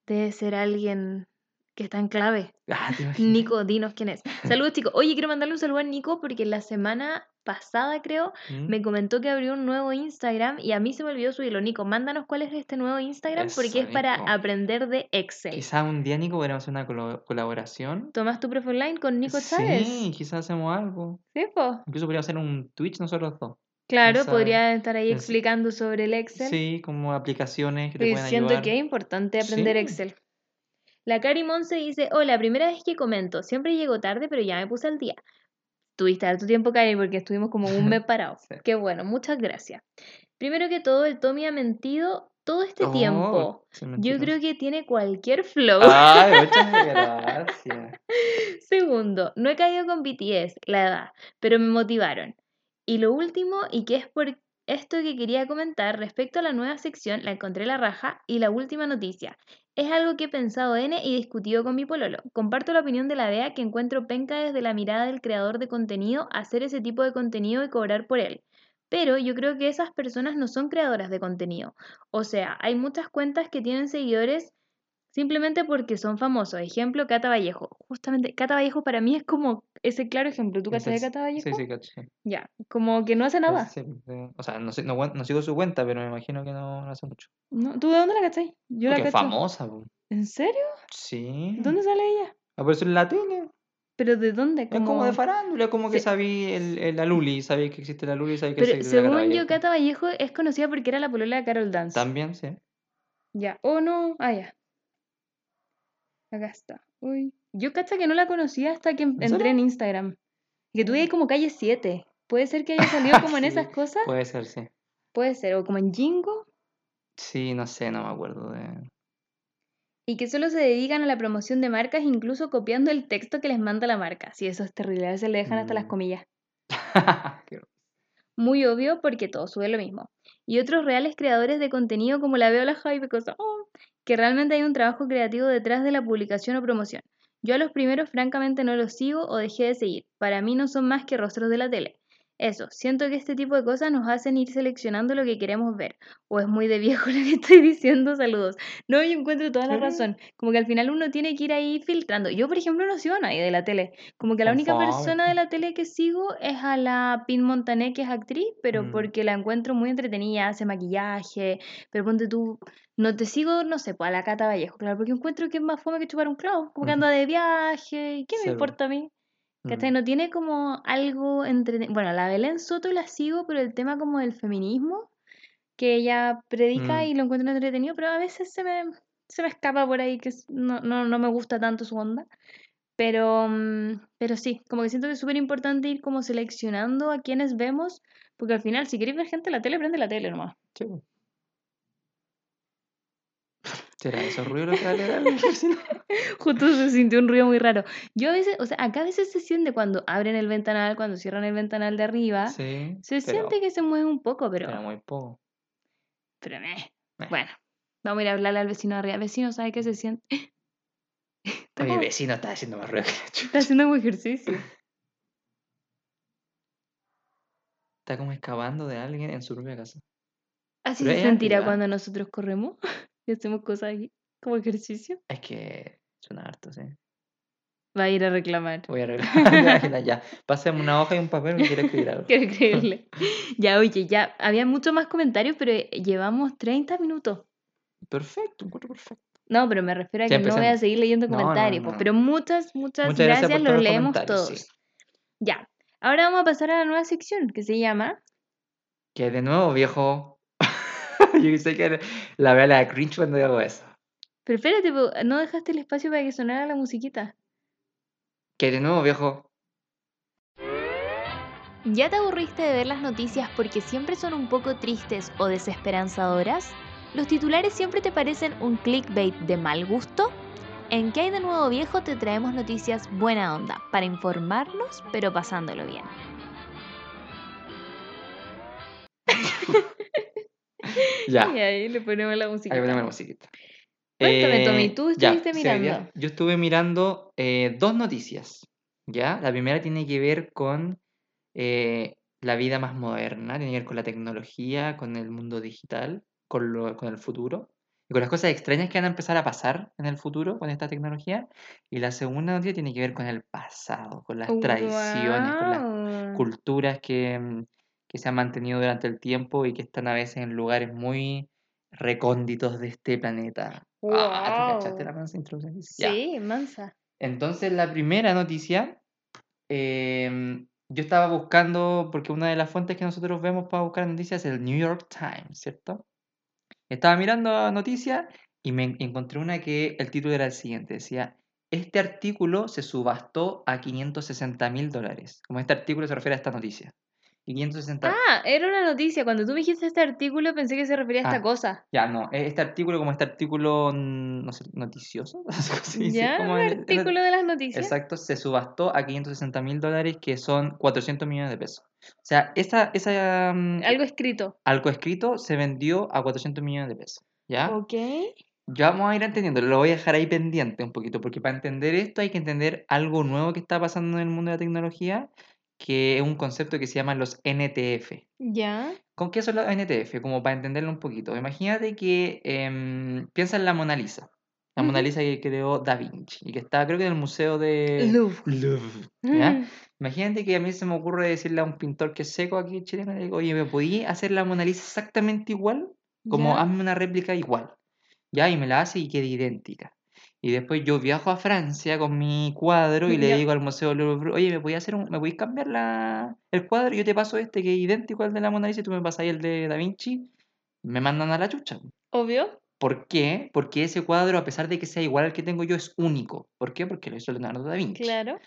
Debe ser alguien que está en clave.
Ah.
Nico, dinos quién es. Saludos chicos. Oye, quiero mandarle un saludo a Nico porque la semana pasada, creo,
¿Mm?
me comentó que abrió un nuevo Instagram y a mí se me olvidó subirlo. Nico, mándanos cuál es este nuevo Instagram porque es para aprender de Excel.
Quizás un día, Nico, podríamos hacer una colaboración.
¿Tomas tu profe online con Nico Chávez?
Sí, quizás hacemos algo.
Sí, po.
Incluso podríamos hacer un Twitch nosotros dos.
Claro, podría estar ahí explicando sobre el Excel.
Sí, como aplicaciones que te pueden
siento
ayudar.
que es importante aprender
Sí.
Excel. La Cari Monse dice, hola, primera vez que comento, siempre llego tarde, pero ya me puse al día. Tuviste harto tiempo, Cari, porque estuvimos como un mes parados.
Sí.
Qué bueno, muchas gracias. Primero que todo, el Tommy ha mentido todo este
Oh,
tiempo. Yo creo que tiene cualquier flow.
Ay, muchas gracias.
Segundo, no he caído con BTS, la edad, pero me motivaron. Y lo último, y que es por esto que quería comentar respecto a la nueva sección, la encontré la raja, y la última noticia. Es algo que he pensado N y discutido con mi pololo. Comparto la opinión de la Bea que encuentro penca desde la mirada del creador de contenido hacer ese tipo de contenido y cobrar por él. Pero yo creo que esas personas no son creadoras de contenido. O sea, hay muchas cuentas que tienen seguidores simplemente porque son famosos. Ejemplo, Cata Vallejo. Justamente, Cata Vallejo para mí es como ese claro ejemplo. ¿Tú cachas de Cata Vallejo?
Sí, sí, cacho. sí.
Ya, como que no hace nada.
Sí, sí. O sea, no, no, no sigo su cuenta, pero me imagino que no, no hace mucho.
No, ¿Tú de dónde la cachai? Yo la
es
cacho.
famosa, po.
¿En serio?
Sí.
¿Dónde sale ella?
Apareció en la tele.
¿Pero de dónde?
Es como de farándula, como que
Se-
sabí el, el- la Luli, sabí que existe la Luli, sabí que
Pero
existe la Cata
según yo,
Vallejo.
Cata Vallejo es conocida porque era la polola de Carol Dance.
También, sí.
Ya. Oh, no. Ah, ya. Acá está. Uy. Yo cacha que no la conocía hasta que
¿En
entré en Instagram. Que tuve ahí como calle 7. Puede ser que haya salido como en esas cosas.
Puede ser, sí.
Puede ser. O como en Jingo.
Sí, no sé, no me acuerdo de...
Y que solo se dedican a la promoción de marcas, incluso copiando el texto que les manda la marca. Sí, eso es terrible. A veces le dejan hasta las
Mm.
comillas. Muy obvio porque todo sube lo mismo. Y otros reales creadores de contenido como la veo la Hype, cosa, oh, que realmente hay un trabajo creativo detrás de la publicación o promoción. Yo a los primeros francamente no los sigo o dejé de seguir. Para mí no son más que rostros de la tele. Eso, siento que este tipo de cosas nos hacen ir seleccionando lo que queremos ver. O es muy de viejo lo que estoy diciendo, saludos. No, yo encuentro toda la razón. Como que al final uno tiene que ir ahí filtrando. Yo, por ejemplo, no sigo a nadie de la tele. Como que la única persona de la tele que sigo es a la Pin Montané, que es actriz, pero
Mm.
porque la encuentro muy entretenida, hace maquillaje. Pero ponte tú, no te sigo, no sé, pues a la Cata Vallejo, claro, porque encuentro que es más fome que chupar un clavo. Como que anda de viaje, ¿y qué me
po.
importa a mí? ¿Cachai?
Mm.
No tiene como algo entretenido. Bueno, la Belén Soto la sigo, pero el tema como del feminismo, que ella predica
Mm.
y lo encuentro entretenido, pero a veces se me, se me escapa por ahí que no, no, no me gusta tanto su onda. Pero, mm, pero sí, como que siento que es súper importante ir como seleccionando a quienes vemos, porque al final, si queréis ver gente en la tele, prende la tele nomás.
Sí. ¿Será eso ruido lo que va a leer alguien? Si no-
Justo se sintió un ruido muy raro. Yo a veces, o sea, acá a veces se siente cuando abren el ventanal, cuando cierran el ventanal de arriba,
Sí,
se
pero,
siente que se mueve un poco, pero...
pero muy poco.
Pero. Meh. Bueno, vamos a ir a hablarle al vecino de arriba. Vecino, ¿sabe qué se siente?
Oye,
como-
vecino está haciendo más ruido que la chucha.
está haciendo un ejercicio.
Está como excavando de alguien en su propia casa.
Así
Pero
se sentirá cuando nosotros corremos y hacemos cosas aquí, como ejercicio.
Es que suena harto, sí.
Va a ir a reclamar.
Voy a arreglar. ya. Pásame una hoja y un papel que quiero escribir algo.
Quiero creerle. ya, oye, ya había muchos más comentarios, pero llevamos 30 minutos.
Perfecto, encuentro perfecto.
No, pero me refiero a que no voy a seguir leyendo
no,
comentarios.
no,
pues,
no.
Pero muchas, muchas,
Muchas gracias
los leemos todos.
sí.
Ya, ahora vamos a pasar a la nueva sección que se llama
Que de nuevo, viejo. Yo sé que la vea la cringe cuando hago eso.
Pero espérate, no dejaste el espacio para que sonara la musiquita.
Que de nuevo, viejo.
¿Ya te aburriste de ver las noticias porque siempre son un poco tristes o desesperanzadoras? ¿Los titulares siempre te parecen un clickbait de mal gusto? En ¿Qué hay de nuevo viejo? te traemos noticias buena onda, para informarnos, pero pasándolo bien.
Ya.
Y ahí le ponemos la
Ahí
musiquita.
ponemos la musiquita.
Cuéntame, Tommy, tú
Eh, ya,
estuviste
día
mirando.
Yo estuve mirando eh, dos noticias. ¿Ya? La primera tiene que ver con eh, la vida más moderna, tiene que ver con la tecnología, con el mundo digital, con, lo, con el futuro y con las cosas extrañas que van a empezar a pasar en el futuro con esta tecnología. Y la segunda noticia tiene que ver con el pasado, con las tradiciones, con las culturas que, mm, que se han mantenido durante el tiempo y que están a veces en lugares muy recónditos de este planeta. Ah, ¿te la mansa introducción? Ya.
Sí, mansa.
Entonces, la primera noticia, em, yo estaba buscando, porque una de las fuentes que nosotros vemos para buscar noticias es el New York Times, ¿cierto? Estaba mirando noticias y me en- encontré una que el título era el siguiente, decía, este artículo se subastó a 560 mil dólares. Como este artículo se refiere a esta noticia. Y 560...
Ah, era una noticia. Cuando tú me dijiste este artículo pensé que se refería a esta
Ah,
cosa.
Ya, no, e- este artículo como este artículo, mm, no sé, noticioso,
¿Ya?
como
Un
el- el-
artículo de las noticias.
Exacto, se subastó a 560 mil dólares, que son 400 millones de pesos. O sea, esa, esa, mm,
Algo escrito.
algo escrito se vendió a 400 millones de pesos. ¿Ya?
Ok.
Ya vamos a ir entendiendo, lo voy a dejar ahí pendiente un poquito, porque para entender esto hay que entender algo nuevo que está pasando en el mundo de la tecnología, que es un concepto que se llama los NTF.
Ya.
¿Con qué son los NTF? Como para entenderlo un poquito. Imagínate que em, piensa en la Mona Lisa. La Mona. Lisa que creó Da Vinci y que está creo que en el museo de
Louvre.
Louvre, ¿ya?
Mm.
Imagínate que a mí se me ocurre decirle a un pintor que es seco aquí chileno, le digo, oye, ¿me podí hacer la Mona Lisa exactamente igual? Como hazme una réplica igual. Ya, y me la hace y queda idéntica. Y después yo viajo a Francia con mi cuadro y le digo al Museo Louvre, oye, ¿me podías hacer un, me podéis cambiar la, el cuadro? Yo te paso este que es idéntico al de la Mona Lisa y tú me pasas ahí el de Da Vinci. Me mandan a la chucha.
Obvio.
¿Por qué? Porque ese cuadro, a pesar de que sea igual al que tengo yo, es único. ¿Por qué? Porque lo hizo Leonardo da Vinci.
Claro.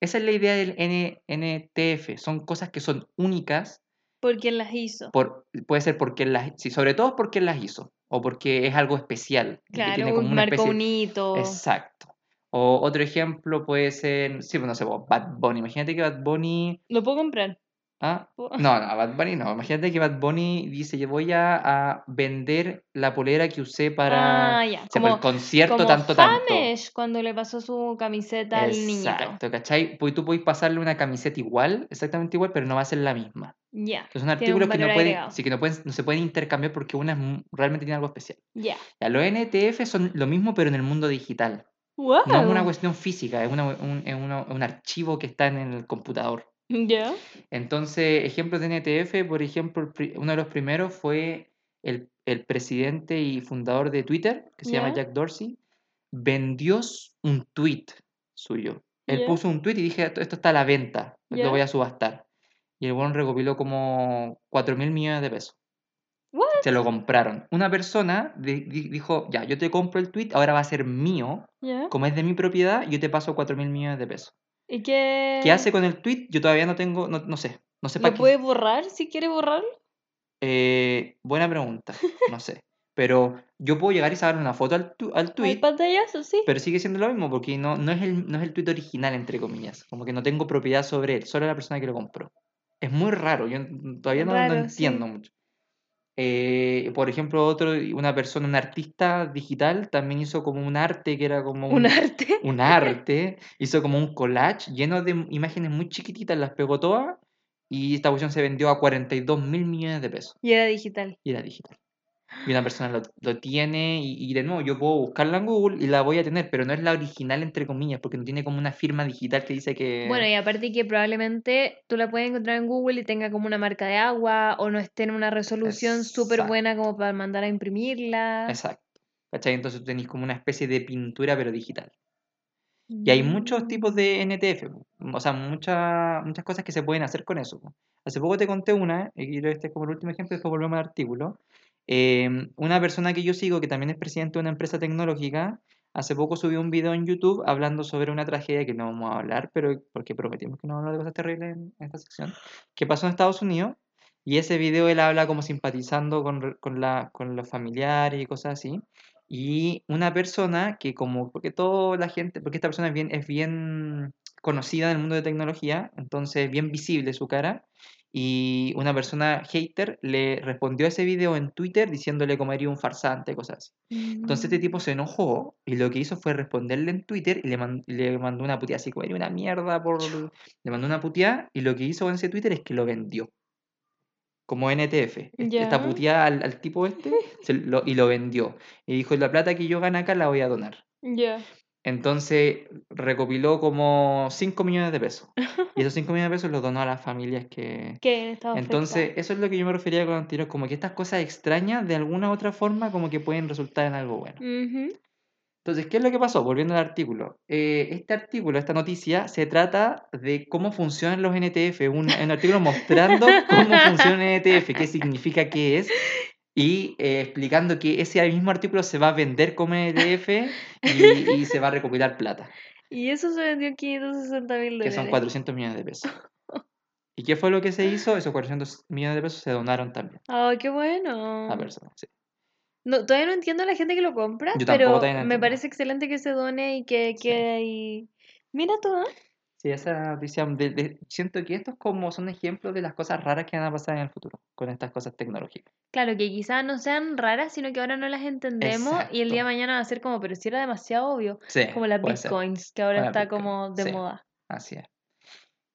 Esa es la idea del N- NTF. Son cosas que son únicas.
¿Por quién las hizo?
Por, puede ser porque las... Sí, sobre todo porque las hizo. O porque es algo especial. y que
Claro,
tiene como
un
una especie-
hito.
Exacto. O otro ejemplo puede ser... Sí, pues no sé, pues, Bad Bunny. Imagínate que Bad Bunny...
Lo puedo comprar.
¿Ah? No, no, Bad Bunny no. Imagínate que Bad Bunny dice, yo voy a, a vender la polera que usé para...
Ah, ya.
o sea, el concierto
como
tanto, tanto.
James cuando le pasó su camiseta al niñito.
Exacto, ¿cachai? Pues tú puedes pasarle una camiseta igual, exactamente igual, pero no va a ser la misma.
Ya.
Entonces son artículos que no pueden, sí, que no pueden, no se pueden intercambiar porque una es realmente tiene algo especial.
Ya.
Ya, los NTF son lo mismo, pero en el mundo digital.
Wow.
No es una cuestión física, es, una- un, es una- un archivo que está en el computador.
Ya.
Entonces, ejemplos de NTF, por ejemplo, uno de los primeros fue el, el presidente y fundador de Twitter, que se llama. Jack Dorsey, vendió un tweet suyo. Él puso un tweet y dije, esto, está a la venta, lo voy a subastar. Y el buen recopiló como 4 mil millones de pesos.
What?
Se lo compraron. Una persona di- di- dijo, ya, yo te compro el tweet, ahora va a ser mío, como es de mi propiedad, yo te paso 4 mil millones de pesos.
¿Y qué?
¿Qué hace con el tweet? Yo todavía no tengo, no, no sé. No sé
¿Lo
para qué.
puede borrar si quiere borrarlo?
Eh, buena pregunta, no sé. Pero yo puedo llegar y sacarle una foto al, tu- al
¿Hay
tweet,
pantallazo? Sí.
pero sigue siendo lo mismo porque no, no, es el, no es el tweet original, entre comillas. Como que no tengo propiedad sobre él, solo la persona que lo compró. Es muy raro, yo todavía no, no
Raro, sí.
entiendo mucho. Eh, por ejemplo, otro, una persona, un artista digital, también hizo como un arte que era como
Un arte.
un arte, hizo como un collage lleno de imágenes muy chiquititas, las pegó todas y esta cuestión se vendió a 42 mil millones de pesos
Y era digital.
y era digital. Y una persona lo, lo tiene y, y de nuevo yo puedo buscarla en Google y la voy a tener, pero no es la original entre comillas porque no tiene como una firma digital que dice que...
Bueno, y aparte que probablemente tú la puedes encontrar en Google y tenga como una marca de agua o no esté en una resolución súper buena como para mandar a imprimirla.
Exacto. ¿Cachai? Entonces tenéis como una especie de pintura pero digital. Y hay muchos tipos
Mm.
de NTF, o sea, muchas muchas cosas que se pueden hacer con eso. Hace poco te conté una, y este es como el último ejemplo, después volvemos al artículo. Em, una persona que yo sigo, que también es presidente de una empresa tecnológica, hace poco subió un video en YouTube hablando sobre una tragedia que no vamos a hablar, pero porque prometimos que no vamos a hablar de cosas terribles en, esta sección, que pasó en Estados Unidos. Y ese video él habla como simpatizando con, con, la, con los familiares y cosas así. Y una persona que como, porque toda la gente, porque esta persona es bien, es bien conocida en el mundo de tecnología, entonces bien visible su cara, y una persona hater le respondió a ese video en Twitter diciéndole como era un farsante, cosas así. Entonces este tipo
Mm.
se enojó y lo que hizo fue responderle en Twitter y le, man- le mandó una puteada, así como era una mierda por... Le mandó una puteada y lo que hizo con ese Twitter es que lo vendió. Como NTF. Este- Esta puteada al, al tipo este se lo- y lo vendió. Y dijo, la plata que yo gane acá la voy a donar.
Ya.
Entonces recopiló como 5 millones de pesos. Y esos 5 millones de pesos los donó a las familias que...
Que
Entonces, eso es lo que yo me refería con anterior, como que estas cosas extrañas de alguna u otra forma como que pueden resultar en algo bueno. Entonces, ¿qué es lo que pasó? Volviendo al artículo. Eh, este artículo, esta noticia, se trata de cómo funcionan los NTF. Un, un artículo mostrando cómo funciona un NTF, qué significa, qué es, y eh, explicando que ese mismo artículo se va a vender como NTF y, y se va a recopilar plata,
Y eso se vendió en 560 mil
que
dólares.
son 400 millones de pesos. ¿Y qué fue lo que se hizo? Esos 400 millones de pesos se donaron también
¡Ay, qué bueno!
a personas. sí.
No, todavía no entiendo a la gente que lo compra,
Yo
pero me parece excelente que se done y que
Sí.
quede ahí. Mira tú, ¿eh?
Sí, esa noticia, de- de- siento que estos como son ejemplos de las cosas raras que van a pasar en el futuro con estas cosas tecnológicas.
Claro, que quizás no sean raras, sino que ahora no las entendemos y el día de mañana va a ser como, pero si era demasiado obvio.
Sí,
Como las
ser.
bitcoins, que ahora está
Bitcoin,
como de
sí.
moda.
Así es.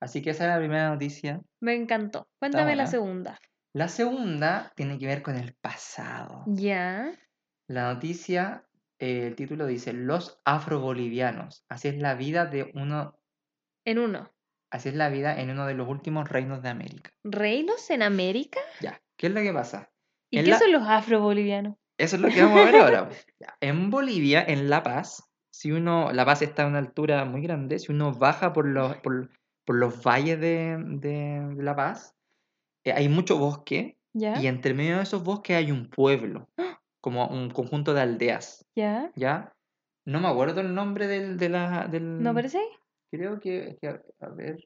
Así que esa es la primera noticia.
Me encantó. Cuéntame la segunda.
La segunda tiene que ver con el pasado.
Ya.
La noticia, eh, el título dice Los afrobolivianos. Así es la vida de uno,
En uno.
así es la vida en uno de los últimos reinos de América.
¿Reinos en América?
Ya, ¿qué es lo que pasa?
¿Y
En
qué
la-
son los afrobolivianos?
Eso es lo que vamos a ver ahora. Ya, En Bolivia, en La Paz, si uno, La Paz está a una altura muy grande, si uno baja por los, por, por los valles de, de- de La Paz, eh, hay mucho bosque
¿Ya?
y entre medio de esos bosques hay un pueblo, como un conjunto de aldeas,
¿Ya?
¿ya? No me acuerdo el nombre del, de la, del...
¿No parece?
Creo que, que, a ver,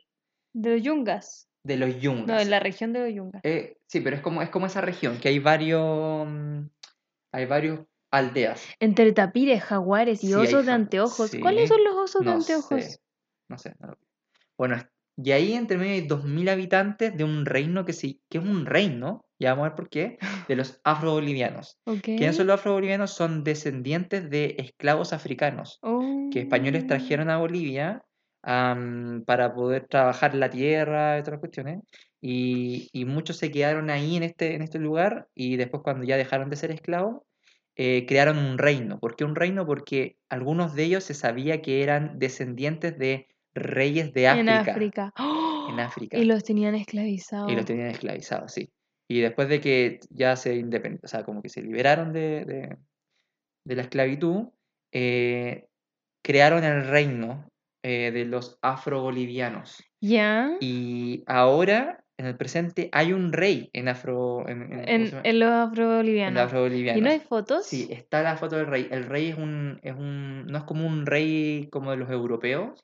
De los yungas.
de los yungas.
No, en la región de los yungas.
Eh, sí, pero es como, es como esa región, que hay varios, mm, hay varios aldeas.
Entre tapires, jaguares y
Sí,
osos de anteojos.
sí.
¿Cuáles son los osos de anteojos?
sé, no sé. no Bueno, y ahí entre medio hay 2.000 habitantes de un reino que sí, que es un reino, ya vamos a ver por qué, de los afrobolivianos.
Ok.
¿Quiénes son los afrobolivianos? Son descendientes de esclavos africanos que españoles
Oh.
trajeron a Bolivia para poder trabajar la tierra y otras cuestiones. Y, y muchos se quedaron ahí en este, en este lugar y después cuando ya dejaron de ser esclavos, eh, crearon un reino. ¿Por qué un reino? Porque algunos de ellos se sabía que eran descendientes de reyes de
En
África.
África. ¡Oh!
En África.
Y los tenían esclavizados.
Y los tenían esclavizados, sí. Y después de que ya se independizaron, o sea, como que se liberaron de, de- de la esclavitud, eh, crearon el reino eh, de los afrobolivianos.
¿Ya?
Y ahora, en el presente, hay un rey en afro... En, en- ¿cómo se
En, en los afrobolivianos. ¿Y no hay fotos?
Sí, está la foto del rey. El rey es un, es un, no es como un rey como de los europeos.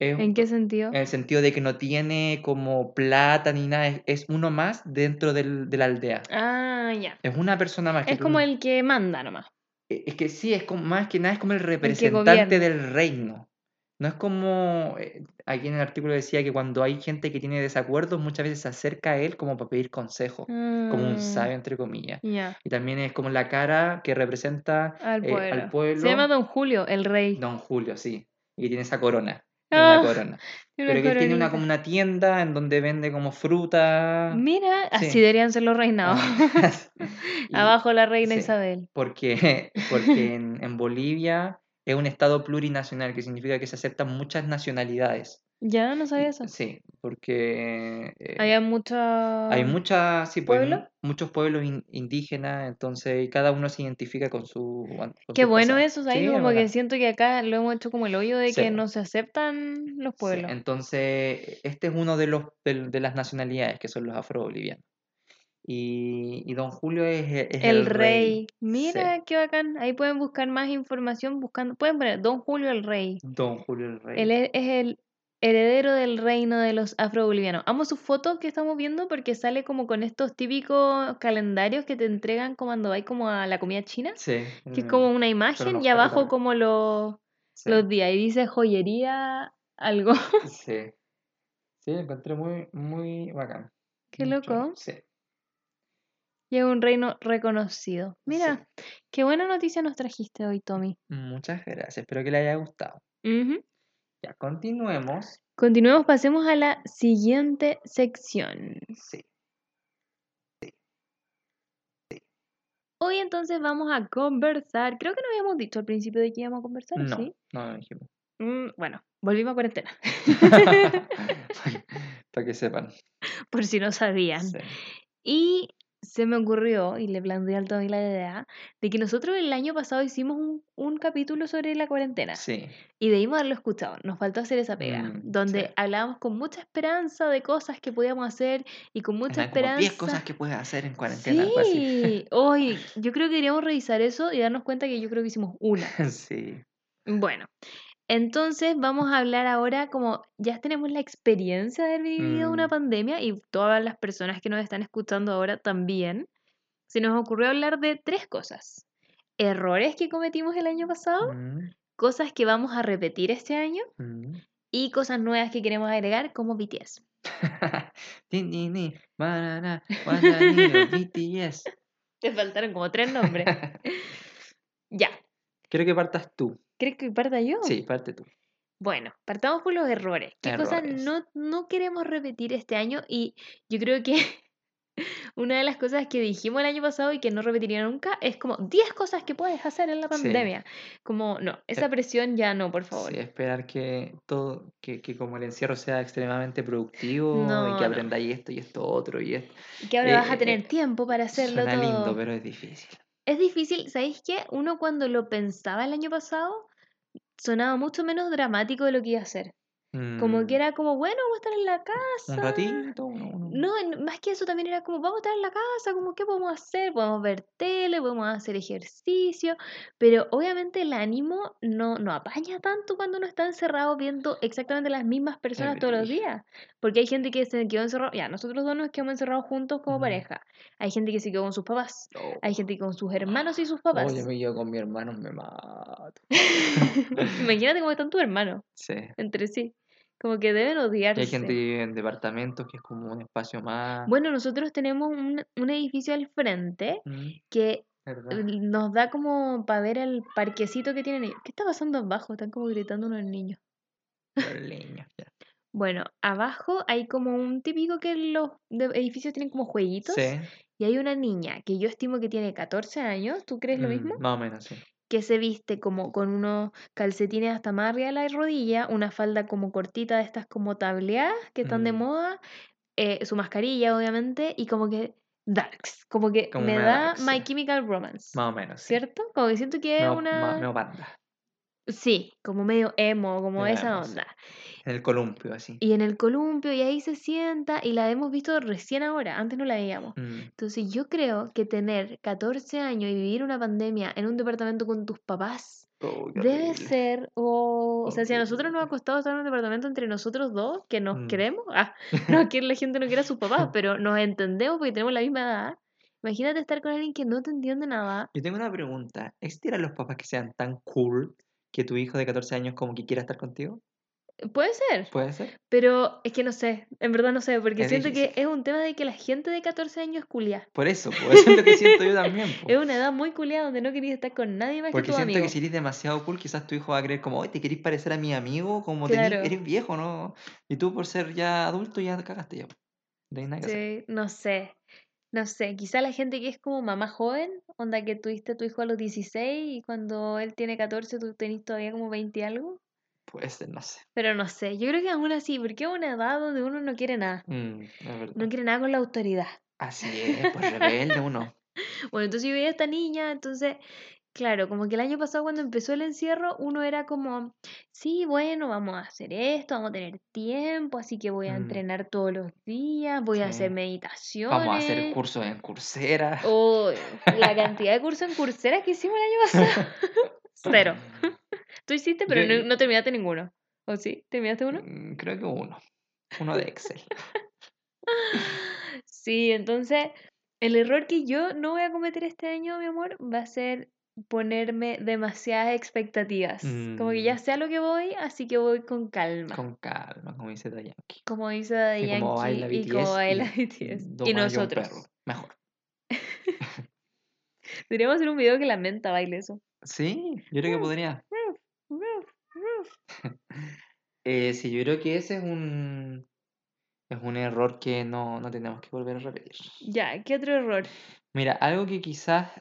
Es,
¿En qué sentido?
en el sentido de que no tiene como plata ni nada, es, es uno más dentro del- de la aldea.
Ah, ya.
Es una persona más. que
Es
tú
como el que manda nomás.
e- Es que sí, es como, más que nada es como el
que
representante del reino. No es como, eh, aquí en el artículo decía que cuando hay gente que tiene desacuerdos, muchas veces se acerca a él como para pedir consejo, como un
Ah,
sabio, entre comillas. Y también es como la cara que representa
Al
eh,
pueblo.
al pueblo.
Se llama Don Julio, el rey.
Don Julio, sí. Y tiene esa corona. una
Ah,
corona. Pero que él tiene una,
coronita.
como una tienda en donde vende como fruta.
Mira, así
Sí.
deberían ser los reinados.
Ah, y-
Abajo la reina
sí.
Isabel.
Porque, porque en, en Bolivia es un estado plurinacional, que significa que se aceptan muchas nacionalidades.
Ya no
Y-
sabía eso.
Sí, porque eh,
Había mucha.
hay muchas, sí, pues,
¿Pueblo?
mu- muchos pueblos in- indígenas, entonces cada uno se identifica con su. con
Qué
su
bueno eso, ¿sabes?
Sí, es
como que siento que acá lo hemos hecho como el hoyo de
Sí.
que no se aceptan los
Sí,
pueblos.
entonces, este es uno de los del- de, las nacionalidades que son los afrobolivianos. Y, y Don Julio es, e- es
el
el
rey. Mira, qué bacán. Ahí pueden buscar más información buscando. Pueden poner Don Julio el rey.
Don Julio el rey.
Él es, es el heredero del reino de los afrobolivianos. Amo su foto que estamos viendo porque sale como con estos típicos calendarios que te entregan cuando vais como a la comida china.
Sí.
Que es
mm,
como una imagen y abajo como los,
sí,
los días. Y dice joyería algo.
Sí. Sí, encontré muy, muy bacán.
Qué loco.
Sí.
Es un reino reconocido. Mira,
sí.
qué buena noticia nos trajiste hoy, Tommy.
Muchas gracias. Espero que le haya gustado. Ya, continuemos.
Continuemos, pasemos a la siguiente sección.
Sí.
Hoy entonces vamos a conversar. Creo que no habíamos dicho al principio de que íbamos a conversar, ¿o
No,
¿sí?
no lo dijimos.
Mm, bueno, volvimos a cuarentena.
Para que sepan.
Por si no sabían.
Sí.
Y se me ocurrió, y le planteé al Tommy la idea, de que nosotros el año pasado hicimos un, un capítulo sobre la cuarentena.
Sí.
Y debimos haberlo escuchado. Nos faltó hacer esa pega.
Mm,
donde
sí.
hablábamos con mucha esperanza de cosas que podíamos hacer y con mucha
Eran como 10
esperanza.
cosas que puedes hacer en cuarentena. algo así.
Sí, hoy yo creo que deberíamos revisar eso y darnos cuenta que yo creo que hicimos una.
Sí.
Bueno, entonces vamos a hablar ahora como ya tenemos la experiencia de haber vivido una
Mm.
pandemia y todas las personas que nos están escuchando ahora también, se nos ocurrió hablar de tres cosas. Errores que cometimos el año pasado,
Mm,
cosas que vamos a repetir este año
mm.
y cosas nuevas que queremos agregar como BTS.
BTS.
Te faltaron como tres nombres. ya,
Quiero que partas tú.
¿Crees que parta yo?
Sí, parte tú.
Bueno, partamos por los errores. ¿Qué cosas
Errores.
no, no queremos repetir este año? Y yo creo que una de las cosas que dijimos el año pasado y que no repetiría nunca es como 10 cosas que puedes hacer en la
Sí.
pandemia. Como, no, esa presión ya no, por favor.
Sí, esperar que todo, que, que como el encierro sea extremadamente productivo
No,
y
no.
que aprendáis esto y esto otro y esto.
Y que ahora
Eh,
vas a
eh,
tener
eh,
tiempo para hacerlo
Suena
todo.
lindo, pero es difícil.
Es difícil, ¿sabéis qué? Uno cuando lo pensaba el año pasado, sonaba mucho menos dramático de lo que iba a ser. Como
Mm,
que era como, bueno, vamos a estar en la casa.
Un ratito,
No, en- más que eso también era como, vamos a estar en la casa, como, ¿qué podemos hacer? Podemos ver tele, podemos hacer ejercicio, pero obviamente el ánimo no, no apaña tanto cuando uno está encerrado viendo exactamente las mismas personas todos los días. Porque hay gente que se quedó encerrado, ya, nosotros dos nos quedamos encerrados juntos como pareja. Hay gente que se quedó con sus papás,
Oh.
hay gente con sus hermanos y sus papás.
Oye, me con mi hermano me mato.
Imagínate cómo están tus hermanos
Sí.
entre sí. Como que deben
Y hay
odiarse.
gente que vive en departamentos que es como un espacio más.
Bueno, nosotros tenemos un, un edificio al frente
Mm,
que
¿verdad?
nos da como para ver el parquecito que tienen ellos. ¿Qué está pasando abajo? Están como gritando unos niños.
Los niños, ya.
Bueno, abajo hay como un típico que los edificios tienen como jueguitos.
Sí.
Y hay una niña que yo estimo que tiene 14 años, ¿tú crees lo
mm,
mismo?
Más o menos, sí.
Que se viste como con unos calcetines hasta más arriba de la rodilla, una falda como cortita de estas como tableadas que están de
Mm.
moda, eh, su mascarilla obviamente, y como que darks, como que
Como
me
medio
da
darks,
My
sí.
Chemical Romance,
Más o menos. sí.
¿cierto? Como que siento que es una...
meo banda.
Sí, como medio emo, como
Medio
esa
sí. En el columpio, así.
Y en el columpio, y ahí se sienta, y la hemos visto recién ahora, antes no la veíamos.
Mm,
Entonces yo creo que tener 14 años y vivir una pandemia en un departamento con tus papás
oh,
debe
horrible.
ser, o, o sea, si a nosotros nos ha costado estar en un departamento entre nosotros dos, que nos
Mm.
queremos, ah, no que la gente no quiera a sus papás, pero nos entendemos porque tenemos la misma edad. Imagínate estar con alguien que no te entiende nada.
Yo tengo una pregunta. ¿Existirán los papás que sean tan cool que tu hijo de 14 años como que quiera estar contigo?
Puede ser,
¿Puede ser?
pero es que no sé, en verdad no sé, porque
Es
siento que es un tema de que la gente de 14 años es culia.
Por eso, pues eso es lo que siento yo también. po.
Es una edad muy culia donde no querías estar con nadie más
Porque
que tu
siento
amigo.
que si eres demasiado cool, quizás tu hijo va a creer como, oye, te querés parecer a mi amigo, como
Claro.
eres viejo, ¿no? Y tú por ser ya adulto ya cagaste ya. No nada que hacer.
Sí, no sé. No sé, quizá la gente que es como mamá joven, onda que tuviste a tu hijo a los 16 y cuando él tiene 14 tú tenés todavía como 20 y algo.
Puede ser, no sé.
Pero no sé, yo creo que aún así, porque es una edad donde uno no quiere nada.
Mm.
No quiere nada con la autoridad.
Así es, pues rebelde uno.
Bueno, entonces yo veía a esta niña, entonces, claro, como que el año pasado cuando empezó el encierro, uno era como, sí, bueno, vamos a hacer esto, vamos a tener tiempo, así que voy a
Mm.
entrenar todos los días, voy a hacer
Sí.
meditaciones.
Vamos a hacer cursos en Coursera.
Oh, la cantidad de cursos en Coursera que hicimos el año pasado. Cero. Tú hiciste, pero
Yo-
no, no terminaste ninguno. ¿O sí? ¿Terminaste uno?
Mm, Creo que uno. Uno de Excel.
Sí, entonces el error que yo no voy a cometer este año, mi amor, va a ser ponerme demasiadas expectativas. Como que ya
Mm.
sé a lo que voy, así que voy con calma.
Con calma, como dice Daddy Yankee.
Como dice Daddy
Y como baila
Yankee y como
BTS
baila
y
BTS. Y
y
nosotros.
Mejor.
Deberíamos hacer un video que la menta baile eso.
Sí, yo creo que podría. Eh, sí, yo creo que ese es un, es un error que no, no tenemos que volver a repetir.
Ya, ¿qué otro error?
Mira, algo que quizás,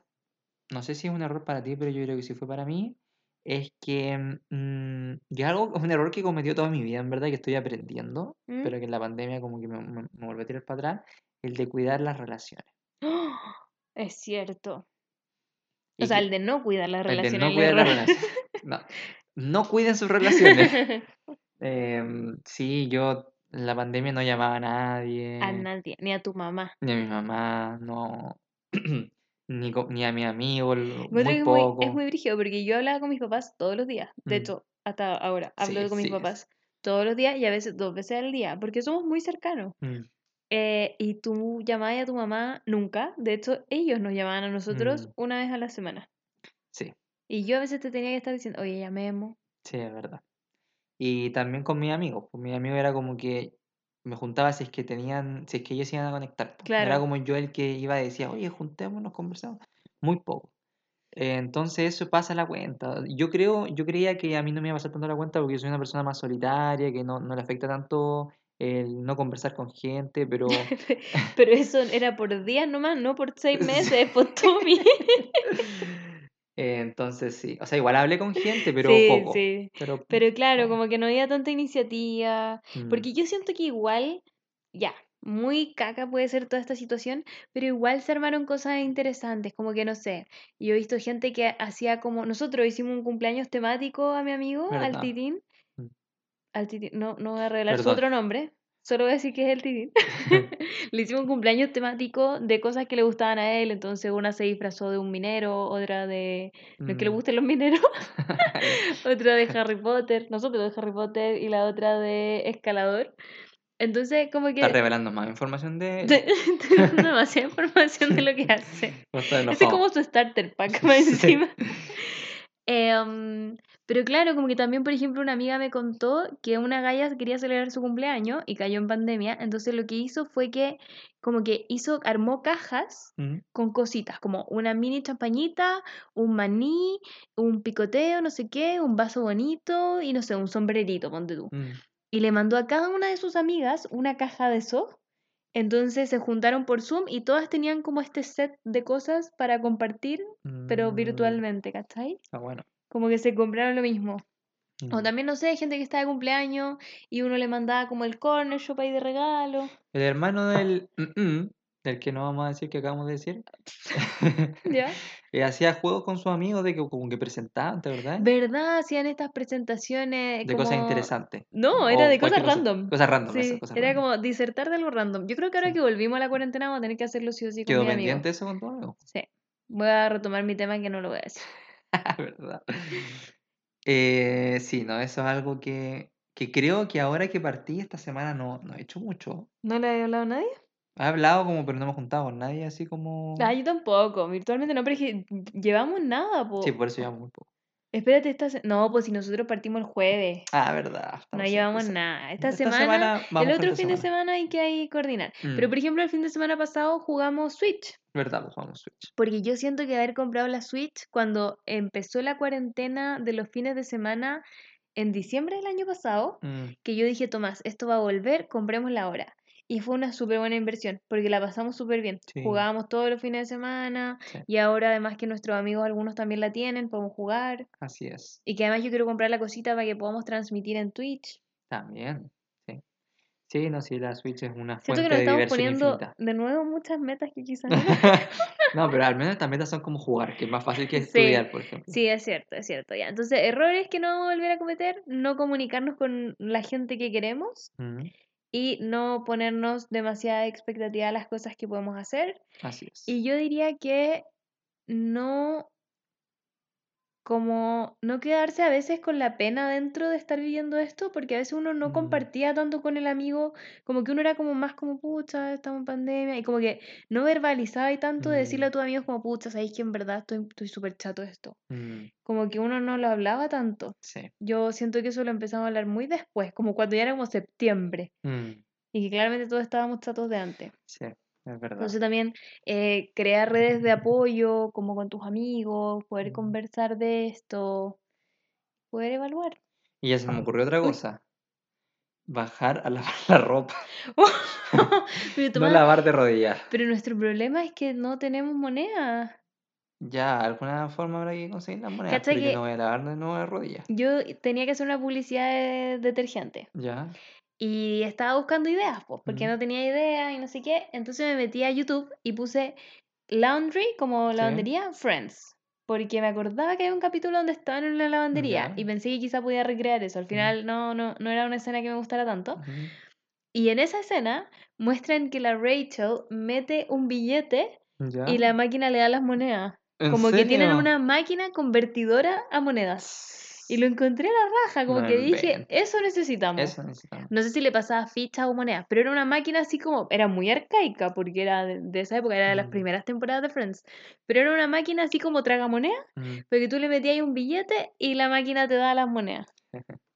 no sé si es un error para ti, pero yo creo que sí fue para mí, es que mm, yo algo, es un error que he cometido toda mi vida, en verdad, que estoy aprendiendo,
¿Mm?
pero que en la pandemia como que me, me, me volvió a tirar para atrás, el de cuidar las relaciones.
Es cierto. O sea, el de no cuidar las
el de
relaciones.
no cuidar las relaciones. No, no cuiden sus relaciones. Em, sí, yo en la pandemia no llamaba a nadie,
A nadie, ni a tu mamá.
ni a mi mamá, no, ni, ni a mi amigo, muy
es muy, es muy brígido porque yo hablaba con mis papás todos los días. De
Mm.
hecho, hasta ahora hablo
Sí,
con mis papás todos los días y a veces dos veces al día porque somos muy cercanos.
Mm,
Eh, y tú llamabas a tu mamá nunca. De hecho, ellos nos llamaban a nosotros
Mm.
una vez a la semana.
sí,
Y yo a veces te tenía que estar diciendo, oye, llamemos.
sí, es verdad. Y también con mis amigos, pues mi amigo era como que me juntaba si es que tenían, si es que ellos se iban a conectar. pues. No Era
Claro.
como yo el que iba y decía, oye, juntémonos, conversamos. Muy poco. Eh, entonces eso pasa la cuenta. Yo creo, yo creía que a mí no me iba a pasar tanto la cuenta porque yo soy una persona más solitaria, que no, no le afecta tanto el no conversar con gente, pero
Pero eso era por días nomás, no por seis meses, por Tommy.
eh, entonces sí. O sea, igual hablé con gente, pero
Sí,
poco.
sí.
Pero,
Pero claro, como que no había tanta iniciativa.
Mm,
Porque yo siento que igual, ya, muy caca puede ser toda esta situación, pero igual se armaron cosas interesantes, como que no sé. Yo he visto gente que hacía como. Nosotros hicimos un cumpleaños temático a mi amigo, al. Titín. Al Titín, no, no voy a revelar su otro nombre, solo voy a decir que es el Titín. Le hicimos un cumpleaños temático de cosas que le gustaban a él, entonces una se disfrazó de un minero, otra de. No es que le
Mm.
gusten los mineros, otra de Harry Potter, nosotros de Harry Potter y la otra de escalador. Entonces, como que
Estás revelando más información de él.
tenemos demasiada información de lo que hace.
No
Ese es como su starter pack más
Sí.
encima. Em, pero claro, como que también, por ejemplo, una amiga me contó que una galla quería celebrar su cumpleaños y cayó en pandemia. Entonces lo que hizo fue que como que hizo, armó cajas con cositas, como una mini champañita, un maní, un picoteo, no sé qué, un vaso bonito y no sé, un sombrerito, ponte tú.
mm.
Y le mandó a cada una de sus amigas una caja de eso. Entonces se juntaron por Zoom y todas tenían como este set de cosas para compartir, pero
Mm,
virtualmente, ¿cachai?
Está bueno.
Como que se compraron lo mismo. O
Mm.
también, no sé, gente que está de cumpleaños y uno le mandaba como el corner shop ahí de regalo.
El hermano del, mm, mm, del que no vamos a decir que acabamos de decir,
¿Ya?
eh, hacía juegos con sus amigos de que como que presentaban, ¿te verdad?
¿Verdad? Hacían estas presentaciones
De cosas
como-
interesantes.
No, era
O
de cosas
cosa.
random.
Cosas random,
Sí,
eso, cosas
era
random.
como disertar de algo random. Yo creo que ahora
Sí.
que volvimos a la cuarentena vamos a tener que hacerlo sí o sí con
Quedó pendiente eso con tu amigo.
Sí. Voy a retomar mi tema que no lo voy a decir.
¿Verdad? Eh, sí, no, eso es algo que, que creo que ahora que partí esta semana no, no he hecho mucho.
¿No le he hablado a nadie?
He hablado como, pero no me he juntado con nadie así como...
Ah, yo tampoco. Virtualmente no, pero es que llevamos nada, po.
Sí, por eso llevamos muy poco.
Espérate, esta se- No, pues si nosotros partimos el jueves.
Ah, verdad.
No llevamos nada. Esta,
Esta
semana,
semana
el otro fin de
semana.
hay que ahí coordinar. Pero
Mm,
por ejemplo, el fin de semana pasado jugamos Switch.
verdad, pues vamos Switch.
Porque yo siento que haber comprado la Switch cuando empezó la cuarentena de los fines de semana en diciembre del año pasado,
Mm,
que yo dije, Tomás, esto va a volver, comprémosla ahora. Y fue una súper buena inversión, porque la pasamos súper bien.
Sí.
Jugábamos todos los fines de semana
sí,
y ahora además que nuestros amigos algunos también la tienen, podemos jugar.
así es.
Y que además yo quiero comprar la cosita para que podamos transmitir en Twitch.
También, sí. Sí, no, sí, la Switch es una
Siento
fuente
que nos
de
estamos poniendo
infinita.
de nuevo muchas metas que quizás no.
No, pero al menos estas metas son como jugar, que es más fácil que
Sí.
estudiar, por ejemplo.
Sí, es cierto, es cierto. Ya. Entonces, errores que no vamos a volver a cometer, no comunicarnos con la gente que queremos
Mm,
y no ponernos demasiada expectativa a las cosas que podemos hacer.
así es.
Y yo diría que no, como no quedarse a veces con la pena dentro de estar viviendo esto, porque a veces uno no
Mm.
compartía tanto con el amigo, como que uno era como más como, pucha, estamos en pandemia, y como que no verbalizaba y tanto de decirle a
Mm.
tus amigos como, pucha, sabéis que en verdad estoy estoy súper chato de esto.
Mm,
Como que uno no lo hablaba tanto.
sí.
Yo siento que eso lo empezamos a hablar muy después, como cuando ya era como septiembre,
Mm,
y que claramente todos estábamos chatos de antes.
sí, es verdad.
Entonces también eh, crear redes de apoyo, como con tus amigos, poder
Mm.
conversar de esto, poder evaluar.
Y ya se me ocurrió otra
Uy.
cosa. Bajar a lavar la ropa.
pero,
No lavar de rodillas.
pero nuestro problema es que no tenemos moneda.
Ya, alguna forma habrá que conseguir las monedas,
¿Cachai
pero
que-
yo no voy a lavar de nuevo de rodillas.
Yo tenía que hacer una publicidad de detergente
Ya.
Y estaba buscando ideas, pues, porque
Mm.
no tenía ideas y no sé qué. Entonces me metí a YouTube y puse laundry como
Sí.
lavandería Friends. Porque me acordaba que había un capítulo donde estaban en una lavandería y pensé que quizá podía recrear eso. Al
Mm.
final no, no, no era una escena que me gustara tanto. Y en esa escena muestran que la Rachel mete un billete y la máquina le da las monedas.
¿En
Como que tienen una máquina convertidora a monedas. Y lo encontré a la raja, como
No
que dije, eso necesitamos.
Eso necesitamos.
No sé si le pasaba fichas o monedas, pero era una máquina así como, era muy arcaica porque era de, de esa época, era de las
Mm.
primeras temporadas de Friends. Pero era una máquina así como tragamonedas,
Mm.
porque tú le metías ahí un billete y la máquina te daba las monedas.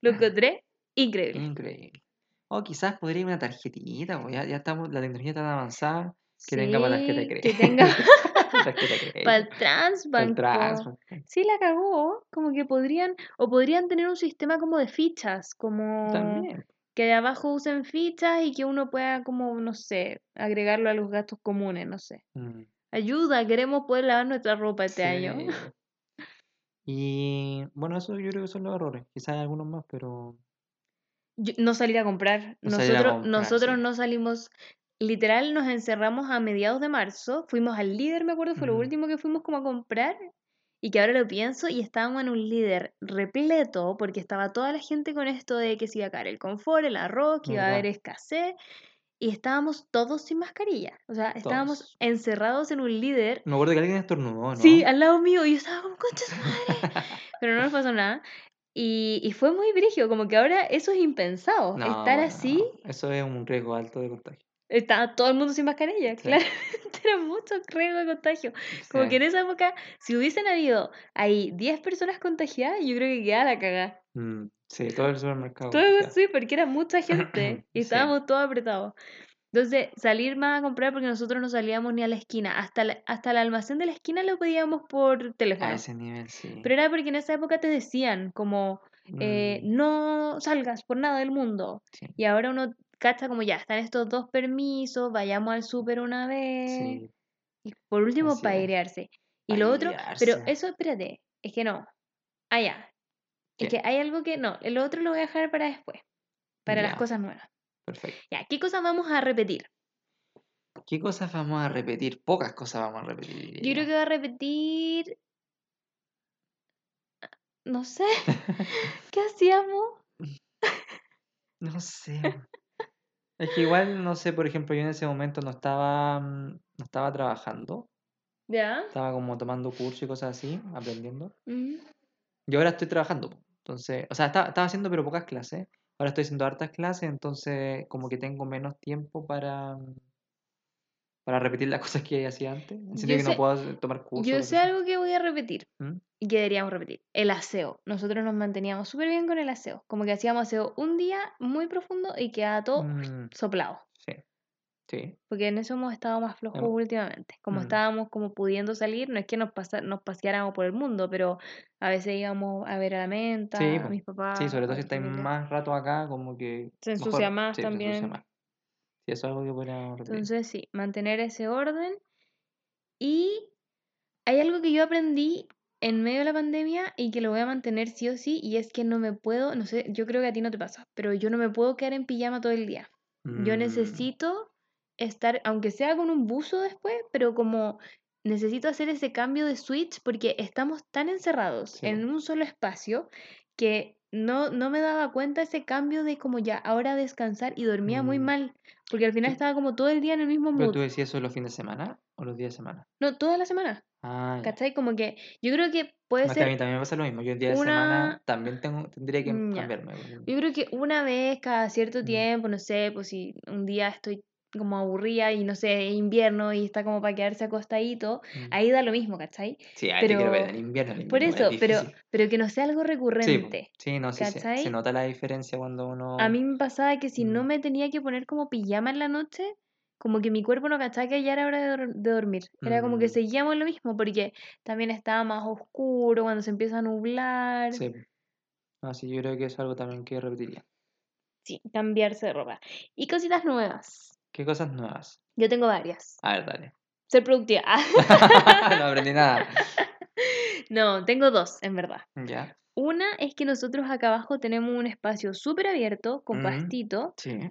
Lo encontré increíble.
Increíble. O quizás podría ir una tarjetita, pues ya, ya estamos, la tecnología está tan avanzada. Que tenga para tarjeta de
Sí,
crédito.
Que tenga. para el
Para
Transbank.
el
po.
Transbank.
Sí, la cagó. Como que podrían, o podrían tener un sistema como de fichas, como
También.
que de abajo usen fichas y que uno pueda como, no sé, agregarlo a los gastos comunes, no sé.
Mm,
Ayuda, queremos poder lavar nuestra ropa este año.
Y bueno, eso yo creo que son los errores. Quizás hay algunos más, pero
Yo- no salir a comprar.
No salir a
Nosotros,
comprar,
nosotros
sí.
no salimos, literal, nos encerramos a mediados de marzo, fuimos al líder, me acuerdo, fue lo último que fuimos como a comprar. Y que ahora lo pienso y estábamos en un líder repleto porque estaba toda la gente con esto de que se iba a caer el confort, el arroz, que iba a haber escasez. Y estábamos todos sin mascarilla. O sea, estábamos
Todos.
encerrados en un líder.
me acuerdo que alguien estornudó, ¿no?
Sí, al lado mío. Y yo estaba como, concha su madre. Pero no nos pasó nada. Y, y fue muy brígido, como que ahora eso es impensado.
No,
Estar así,
no. Eso es un riesgo alto de contagio.
Estaba todo el mundo sin mascarilla.
Sí.
Claramente era mucho riesgo de contagio. Como
Sí.
que en esa época, si hubiesen habido ahí 10 personas contagiadas, yo creo que quedaba la cagada.
Mm, sí, todo el supermercado.
Todo sí, porque era mucha gente y
Sí.
estábamos todos apretados. Entonces, salir más a comprar porque nosotros no salíamos ni a la esquina. Hasta, la- hasta el almacén de la esquina lo pedíamos por teléfono.
A ese nivel, sí.
Pero era porque en esa época te decían como, eh,
Mm,
no salgas por nada del mundo.
sí,
Y ahora uno cacha como ya, están estos dos permisos, vayamos al súper una vez.
sí.
Y por último, para airearse. Y lo otro, pero eso, espérate, es que no. Ah, ya. Es que hay algo que no, lo otro lo voy a dejar para después, para las cosas nuevas.
Perfecto.
Ya, ¿qué cosas vamos a repetir?
¿Qué cosas vamos a repetir? Pocas cosas vamos a repetir.
Yo creo que voy a repetir. No sé. ¿Qué hacíamos?
No sé. Es que igual, no sé, por ejemplo, yo en ese momento no estaba, mm, no estaba trabajando.
¿Ya?
Estaba como tomando cursos y cosas así, aprendiendo.
Ujú.
Y ahora estoy trabajando. Entonces, o sea, estaba, estaba haciendo pero pocas clases. Ahora estoy haciendo hartas clases, entonces como que tengo menos tiempo para, mm, para repetir las cosas que hacía antes. En sentido
Yo
que no puedo tomar cursos.
Yo sé algo que voy a repetir
¿Mm?
y que deberíamos repetir. El aseo. Nosotros nos manteníamos súper bien con el aseo. Como que hacíamos aseo un día muy profundo y quedaba todo
Mm,
soplado.
sí, sí.
Porque en eso hemos estado más flojos
Hemos-
últimamente. Como
Mm.
estábamos como pudiendo salir, no es que nos, pasa, nos paseáramos por el mundo, pero a veces íbamos a ver a la menta,
Sí,
a mis papás.
Sí, sobre todo si estáis más rato acá, como que...
Se
mejor-
ensucia más
sí, se ensucia
también.
más. Sí, eso es algo que podríamos repetir.
Entonces, sí, mantener ese orden. Y hay algo que yo aprendí en medio de la pandemia y que lo voy a mantener sí o sí, y es que no me puedo, no sé, yo creo que a ti no te pasa, pero yo no me puedo quedar en pijama todo el día. Yo
Mm,
necesito estar, aunque sea con un buzo después, pero como necesito hacer ese cambio de switch porque estamos tan encerrados
Sí,
en un solo espacio que no, no me daba cuenta ese cambio de como ya, ahora descansar y dormía muy
Mm.
mal, porque al final estaba como todo el día en el mismo
¿Pero
mood.
tú decías eso los fines de semana o los días de semana?
No, toda la semana,
Ah.
¿cachai? Como que yo creo que puede
No, es que a mí
ser
también me pasa lo mismo. Yo el día de semana
una...
también tengo, tendría que
Mm, ya.
cambiarme.
Yo creo que una vez cada cierto
Mm,
tiempo, no sé, pues si un día estoy como aburrida y no sé, invierno y está como para quedarse acostadito,
mm.
ahí da lo mismo, ¿cachai?
Sí, a ti quiero ver
Pero,
en invierno, el
por
invierno es
eso, pero, pero que no sea algo
Sí,
recurrente,
sí, no, sí, se, se nota la diferencia cuando
A
uno...
mí me pasaba que si no
mm,
me tenía que poner como pijama en la noche, como que mi cuerpo no cachaba que ya era hora de, de dormir. Era como que
mm,
seguíamos lo mismo, porque también estaba más oscuro cuando se empieza a nublar.
sí. No, sí, yo creo que es algo también que repetiría.
Sí, cambiarse de ropa. Y cositas nuevas.
¿Qué cosas nuevas?
Yo tengo varias.
A ver, dale.
Ser productiva.
No aprendí nada.
No, tengo dos, en verdad.
¿Ya?
Una es que nosotros acá abajo tenemos un espacio súper abierto, con
Mm,
pastito,
sí.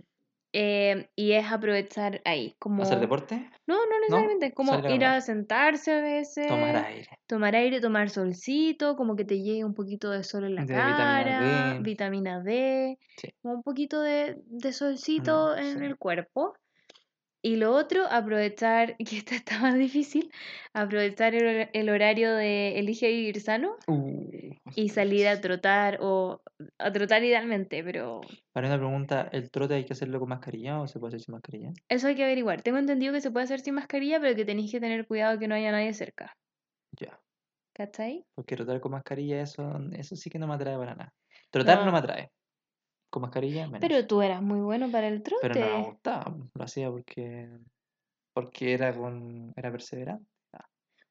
eh, y es aprovechar ahí,
¿Hacer
como...
deporte?
No, no
¿No?
necesariamente, como
Salir a
ir a sentarse a veces,
Tomar aire.
tomar aire, tomar solcito, como que te llegue un poquito de sol en la
De vitamina
cara,
D.
vitamina D,
Sí,
como un poquito de, de
mm,
solcito en
sí.
el cuerpo. Y lo otro, aprovechar, que esta está más difícil, aprovechar el, el horario de Elige Vivir Sano
Uh,
y salir a trotar o a trotar idealmente, pero
Para una pregunta, ¿el trote hay que hacerlo con mascarilla o se puede hacer sin mascarilla?
eso hay que averiguar. Tengo entendido que se puede hacer sin mascarilla, pero que tenéis que tener cuidado que no haya nadie cerca.
Ya.
¿Cachai?
Porque trotar con mascarilla, eso, eso sí que no me atrae para nada. Trotar no
No,
me atrae. Con mascarilla, menos.
pero tú eras muy bueno para el
Pero no me
trote.
gustaba. Lo hacía porque porque era con era perseverante.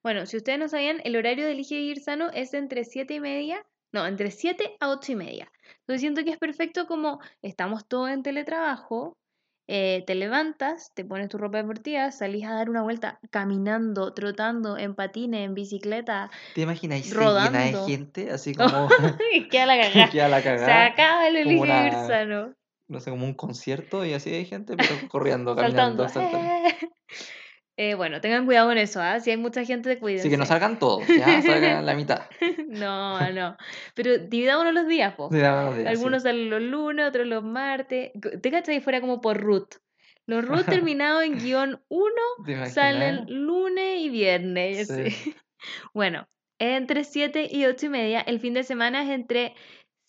Bueno, si ustedes no sabían, el horario de Elige Vivir Sano es entre 7 y media, no, entre 7 a 8 y media. Entonces siento que es perfecto como estamos todos en teletrabajo, eh, te levantas, te pones tu ropa deportiva, salís a dar una vuelta caminando, trotando, en patines, en bicicleta,
¿Te imaginas? Se llena de
Rodando.
gente, así como
queda la cagada.
queda la
Se
cagada.
acaba el Elige
una-
Sano.
No sé, como un concierto y así hay gente, pero corriendo, caminando,
Saltando.
saltando.
Eh, bueno, tengan cuidado con eso, ¿ah? Si hay mucha gente, cuídense.
Así que no salgan todos, ya, salgan la mitad.
No, no. Pero dividámonos los días, po.
Sí, verdad, sí.
Algunos salen los lunes, otros los martes. ¿Te cachas si fuera como por root? Los root terminados en guion 1
¿Te imaginas?
salen lunes y viernes.
Sí.
Bueno, entre 7 y 8 y media. El fin de semana es entre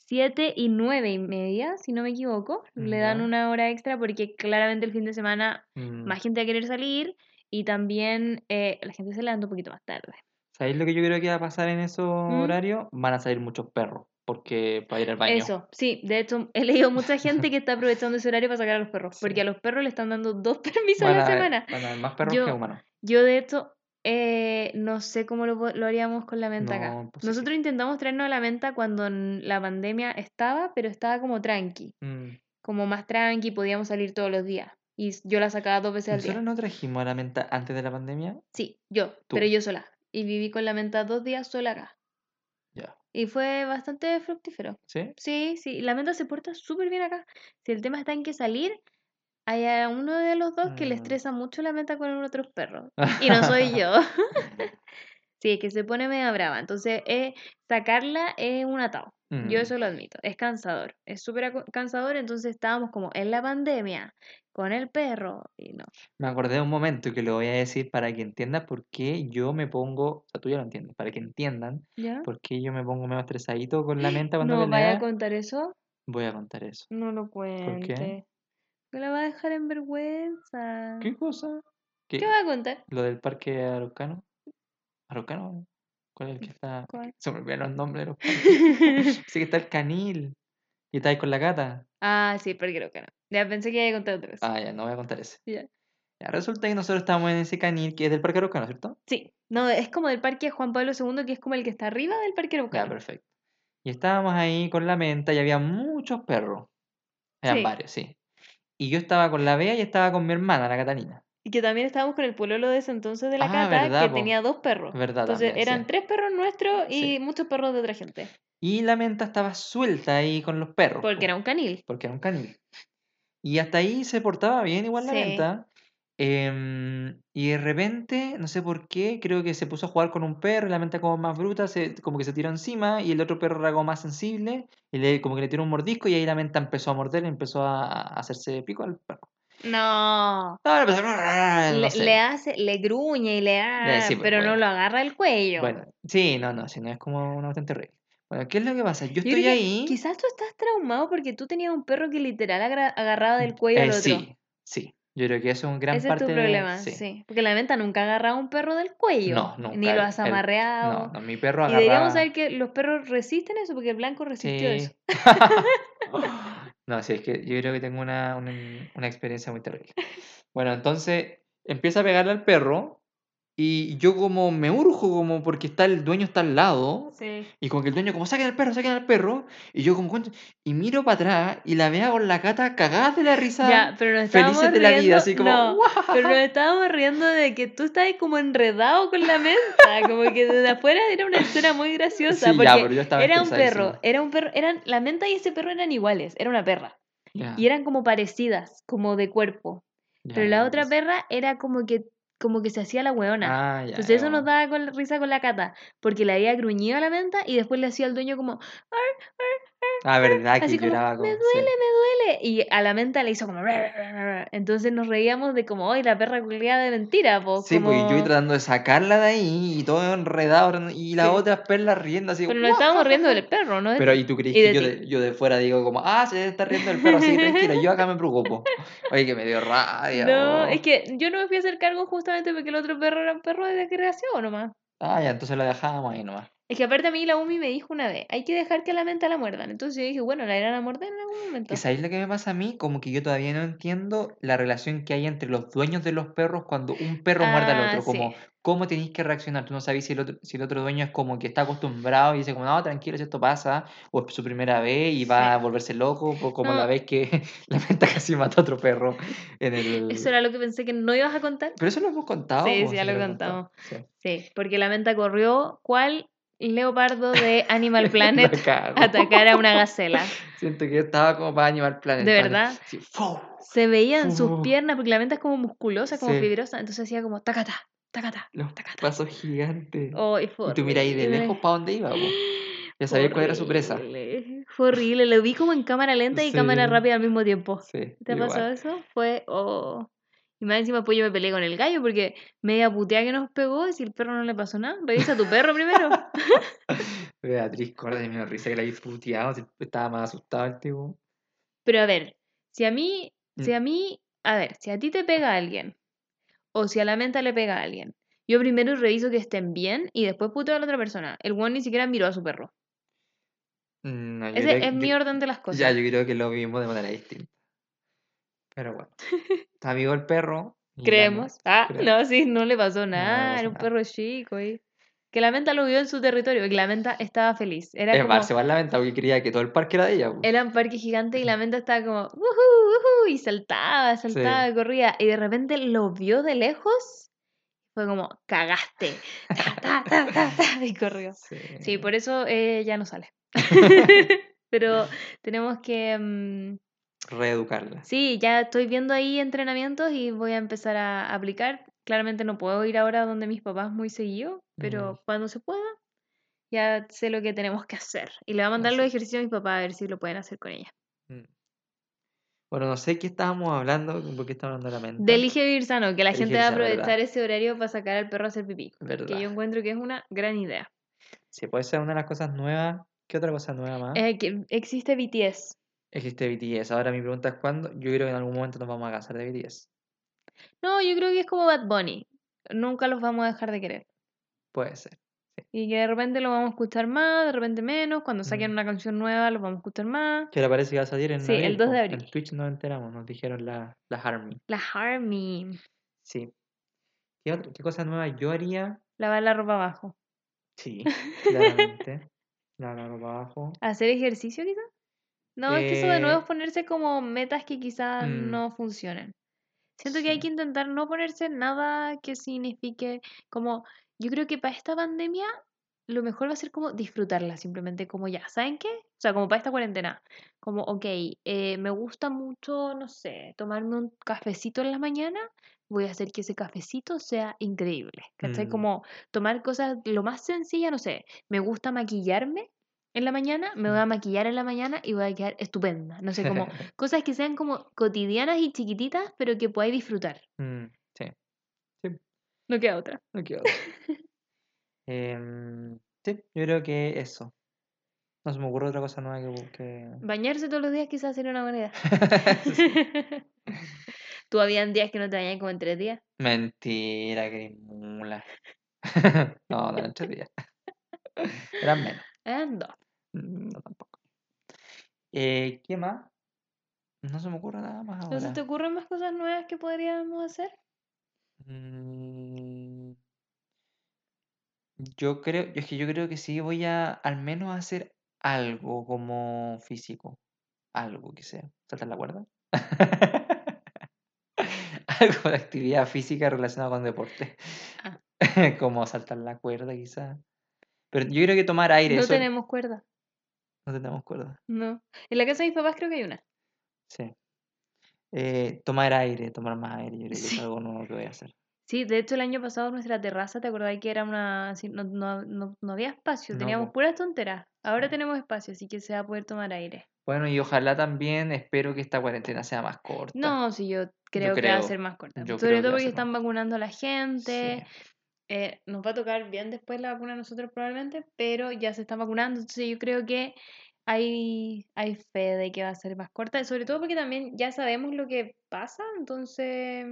7 y 9 y media, si no me equivoco. Le dan una hora extra porque claramente el fin de semana
Mm,
más gente va a querer salir y también eh, la gente se levanta un poquito más tarde.
¿Sabéis lo que yo creo que va a pasar en esos
¿Mm?
horarios? Van a salir muchos perros, porque para ir al baño.
Eso, sí, de hecho he leído mucha gente que está aprovechando ese horario para sacar a los perros, porque a los perros le están dando dos permisos a la
haber-
semana.
van a haber más perros
Yo-
que humanos.
Yo de hecho eh, no sé cómo lo, haríamos con la menta
No,
acá.
imposible.
Nosotros intentamos traernos a la menta cuando la pandemia estaba, pero estaba como tranqui,
Mm.
como más tranqui, podíamos salir todos los días. Y yo la sacaba dos veces al
¿Nosotros
día.
no trajimos a la menta antes de la pandemia?
Sí, yo,
Tú.
pero yo sola. Y viví con la menta dos días sola acá.
Ya.
Y fue bastante fructífero.
¿Sí?
Sí, sí, la menta se porta súper bien acá. Si el tema está en que salir, hay a uno de los dos que le
Mm.
estresa mucho la menta con otros perros. Y no soy yo. sí, es que se pone media brava. Entonces, eh, sacarla es un atado. Yo
Mm.
eso lo admito. Es cansador. Es súper cansador. Entonces estábamos como en la pandemia con el perro. Y no.
Me acordé de un momento que lo voy a decir para que entiendan por qué yo me pongo, o sea, tú ya lo entiendes, para que entiendan
¿Ya?
por qué yo me pongo medio estresadito con la menta cuando
No vaya a contar eso.
Voy a contar eso.
No lo cuente. Me la va a dejar en vergüenza.
¿Qué cosa? ¿Qué?
¿Qué va a contar?
¿Lo del parque Araucano? ¿Araucano? ¿Cuál es el que está?
¿Cuál?
Se me olvidaron los nombres de los. Sí que está el canil. Y está ahí con la gata.
ah, sí, pero creo que no. Ya pensé que iba a contar otra vez.
Ah, ya, no voy a contar ese.
Ya.
Ya, resulta que nosotros estamos en ese canil que es del parque Araucano, ¿cierto?
Sí, no, es como del Parque Juan Pablo II, que es como el que está arriba del Parque
Ya,
Araucano.
perfecto. Y estábamos ahí con la menta y había muchos perros. Eran
Sí.
varios, sí. Y yo estaba con la Bea y estaba con mi hermana, la Catalina.
Y que también estábamos con el pololo de ese entonces de la
Ah,
Cata,
verdad,
que
po.
tenía dos perros.
Verdad,
Entonces
también,
eran
sí.
tres perros nuestros y
Sí.
muchos perros de otra gente.
Y la menta estaba suelta ahí con los perros.
Porque
po,
era un canil.
porque era un canil. Y hasta ahí se portaba bien igual la
Sí.
menta. Em, y de repente, no sé por qué, creo que se puso a jugar con un perro y la menta como más bruta, se, como que se tiró encima y el otro perro era como más sensible y le, como que le tiró un mordisco y ahí la menta empezó a morder y empezó a, a hacerse pico al perro.
No.
No, empezó a- no
Le,
sé.
le hace, le gruñe y le
sí, pues,
pero no lo agarra el cuello.
Bueno, sí, no, no, si no es como una cuestión terrible. Bueno, ¿qué es lo que pasa? Yo estoy ahí.
Quizás tú estás traumado porque tú tenías un perro que literal agarraba del cuello al
eh,
otro.
sí, sí. Yo creo que eso es un gran
Ese
parte
es tu
de-
problema,
sí.
sí. Porque la venta nunca ha agarrado a un perro del cuello.
No, nunca.
Ni lo has
el-
amarreado.
No, no, mi perro
Y deberíamos
agarraba.
saber que los perros resisten eso, porque el blanco resistió eso.
No, sí, es que yo creo que tengo una, una, una experiencia muy terrible. Bueno, entonces empieza a pegarle al perro y yo como me urjo como porque está el dueño está al lado
Sí.
y como que el dueño como saquen al perro, saquen al perro y yo como y miro para atrás y la veo con la cata cagada de la risa.
Ya, pero nos
felices de la vida, así como
no, pero nos estábamos riendo de que tú estabas como enredado con la menta, como que desde afuera era una escena muy graciosa,
Sí, ya,
porque
pero yo estaba
era un perro, era un perro, eran, la menta y ese perro eran iguales, era una perra, y eran como parecidas, como de cuerpo, pero la otra
pues.
perra era como que, como que se hacía la hueona.
Ah, ya,
Entonces eso nos daba con, risa con la cata, porque le había gruñido a la menta y después le hacía al dueño como,
Ah, verdad que
así como,
lloraba
me
como.
duele,
sí.
me duele. Y a la menta le hizo como, entonces nos reíamos de como, hoy la perra culiada de mentira, po,
Sí, pues y yo
como-
tratando de sacarla de ahí y todo enredado y las
Sí.
otras perlas riendo así.
Pero nos estábamos riendo del perro, ¿no?
Pero y tú crees
y
que
de
yo de, yo de fuera digo como, ah, se está riendo el perro, así que tranquila, yo acá me preocupo. Oye, que me dio rabia.
No,
oh.
es que yo no me fui a hacer cargo justamente porque el otro perro era un perro de creación nomás.
Ah, ya, entonces la dejábamos ahí nomás.
Es que aparte a mí la UMI me dijo una vez, hay que dejar que la menta la muerdan. Entonces yo dije, bueno, la irán a morder en algún momento.
¿Y sabéis lo que me pasa a mí? Como que yo todavía no entiendo la relación que hay entre los dueños de los perros cuando un perro muerde al
Ah,
otro. Como,
sí.
¿cómo tenéis que reaccionar? Tú no sabes si el otro, si el otro dueño es como que está acostumbrado y dice como, no, tranquilo, si esto pasa, o es su primera vez y va
Sí.
a volverse loco, o como la
No.
vez que la menta casi mata a otro perro en el...
Eso era lo que pensé que no ibas a contar.
Pero eso lo hemos contado.
Sí, ya lo
hemos
contamos.
contado. Sí.
Sí, porque la menta corrió, ¿cuál leopardo de Animal Planet atacar a una gacela?
Siento que estaba como para Animal Planet.
¿De verdad? Se veían sus piernas, porque la menta es como musculosa, como
Sí.
fibrosa, entonces hacía como tacata, tacata.
Los
Tacata.
pasos gigantes.
Oh, y
y tú miras ahí de lejos para dónde iba. po. Ya
Fue
sabías cuál era su presa.
Fue horrible, lo vi como en cámara lenta y cámara rápida al mismo tiempo. ¿Te ha pasado eso? Fue, oh. Y más encima pues yo me peleé con el gallo porque media puteada que nos pegó y si el perro no le pasó nada, revisa a tu perro primero.
Beatriz, corda de mi risa que la había puteado. Estaba más asustado el tipo.
Pero a ver, si a mí, si
Mm.
a mí, a ver, si a ti te pega alguien o si a la menta le pega a alguien, yo primero reviso que estén bien y después puteo a la otra persona. El one ni siquiera miró a su perro.
Mm, No,
Ese
creo
es mi orden de las cosas.
Ya, yo creo que lo vimos de manera distinta. Pero bueno. Está vivo el perro. la
Creemos. Ah, no, sí, no le pasó nada.
pasó
Era un
nada.
perro chico. y- Que la menta lo vio en su territorio y la menta estaba feliz. Era
Es
como...
más, se va a lamentar porque creía que todo el parque era de ella. po.
Era un parque gigante y la menta estaba como, y saltaba, saltaba,
Sí.
corría. Y de repente lo vio de lejos. Fue como, cagaste. Ta, ta, ta, ta, ta, y corrió.
Sí.
Sí, por eso eh, ya no sale. Pero tenemos que... mm,
Reeducarla.
sí, ya estoy viendo ahí entrenamientos y voy a empezar a aplicar. Claramente no puedo ir ahora donde mis papás muy seguido, pero
Mm.
cuando se pueda, ya sé lo que tenemos que hacer. Y le voy a mandar los ejercicios a mis papás a ver si lo pueden hacer con ella.
Mm. Bueno, no sé qué estábamos hablando, porque estábamos hablando de la mente.
De elige vivir sano, que la
Elige
gente va a aprovechar ese horario para sacar al perro a hacer pipí.
¿Verdad?
Que yo encuentro que es una gran idea.
Sí, puede ser una de las cosas nuevas. ¿Qué otra cosa nueva más?
Eh, que existe BTS.
Existe BTS. Ahora mi pregunta es cuándo. Yo creo que en algún momento nos vamos a casar de BTS.
No, yo creo que es como Bad Bunny. Nunca los vamos a dejar de querer.
Puede ser.
Y que de repente lo vamos a escuchar más, de repente menos. Cuando saquen
Mm.
una canción nueva, los vamos a escuchar más.
Que ahora parece que va a salir en
Sí, el
abril,
2 de abril.
En Twitch nos enteramos, nos dijeron la, la Harmony.
La Harmy.
Sí. ¿Qué, otra, ¿Qué cosa nueva yo haría?
Lavar la ropa abajo.
Sí, claramente. La la ropa abajo.
¿Hacer ejercicio quizás? No, es que eso de
Eh,
nuevo es ponerse como metas que quizás
mm,
no funcionen. Siento que hay que intentar no ponerse nada que signifique como, yo creo que para esta pandemia lo mejor va a ser como disfrutarla simplemente, como ya, ¿saben qué? O sea, como para esta cuarentena, como, ok, eh, me gusta mucho, no sé, tomarme un cafecito en la mañana, voy a hacer que ese cafecito sea increíble, ¿cachai?
Mm,
Como tomar cosas lo más sencilla, no sé, me gusta maquillarme en la mañana, me voy a maquillar en la mañana y voy a quedar estupenda, no sé, como cosas que sean como cotidianas y chiquititas, pero que podáis disfrutar.
Mm, sí,
No queda otra.
no quiero. Em, sí, yo creo que eso. No se me ocurre otra cosa nueva que busque.
Bañarse todos los días quizás sería una buena idea. ¿Tú habían días que no te bañabas como en tres días?
Mentira, que eres mula. No, no, en tres días. Eran menos.
Eran dos.
Mm, No, tampoco. Eh, ¿qué más? No se me ocurre nada más
¿No se te
ahora.
ocurren más cosas nuevas que podríamos hacer?
Mm, Yo creo, es que yo creo que sí voy a al menos hacer algo como físico. Algo que sea. ¿Saltar la cuerda? Algo de actividad física relacionada con deporte.
Ah.
Como saltar la cuerda, quizás. Pero yo creo que tomar aire,
No
eso
tenemos cuerda.
No tenemos cuerda.
No. En la casa de mis papás creo que hay una.
Sí. Eh, tomar aire, tomar más aire, yo creo que
Sí.
es algo nuevo que voy a hacer.
Sí, de hecho el año pasado nuestra terraza, ¿te acordás que era una... así, no, no, no, no había espacio, teníamos
po.
puras tonteras. Ahora tenemos espacio, así que se va a poder tomar aire.
Bueno, y ojalá también espero que esta cuarentena sea más corta.
No, sí, yo creo que va a ser más corta. Sobre todo porque están
más
vacunando a la gente.
Sí.
Eh, nos va a tocar bien después la vacuna a nosotros probablemente, pero ya se están vacunando. Entonces yo creo que hay, hay fe de que va a ser más corta. Sobre todo porque también ya sabemos lo que pasa. Entonces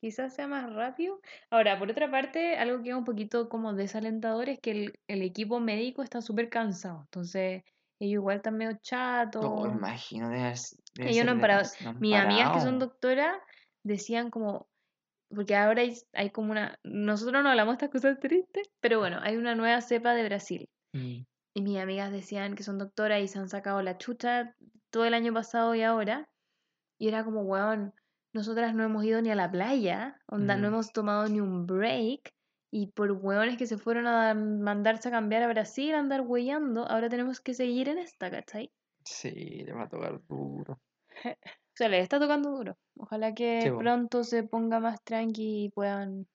Quizás sea más rápido. Ahora, por otra parte, algo que es un poquito como desalentador es que el, el equipo médico está súper cansado. Entonces, ellos igual están medio
No,
chatos.
imagino, debe,
Ellos no han parado.
no
Mis amigas que son doctoras decían como, porque ahora hay, hay como una, nosotros no hablamos de estas cosas tristes, pero bueno, hay una nueva cepa de Brasil.
Mm,
Y mis amigas decían que son doctoras y se han sacado la chucha todo el año pasado y ahora. Y era como, weón, nosotras no hemos ido ni a la playa, onda, no
Mm.
hemos tomado ni un break. Y por weones que se fueron a mandarse a cambiar a Brasil, a andar huellando, ahora tenemos que seguir en esta, ¿cachai?
Sí, le va a tocar duro.
O sea, les está tocando duro. Ojalá que
Sí,
pronto se ponga más tranqui y puedan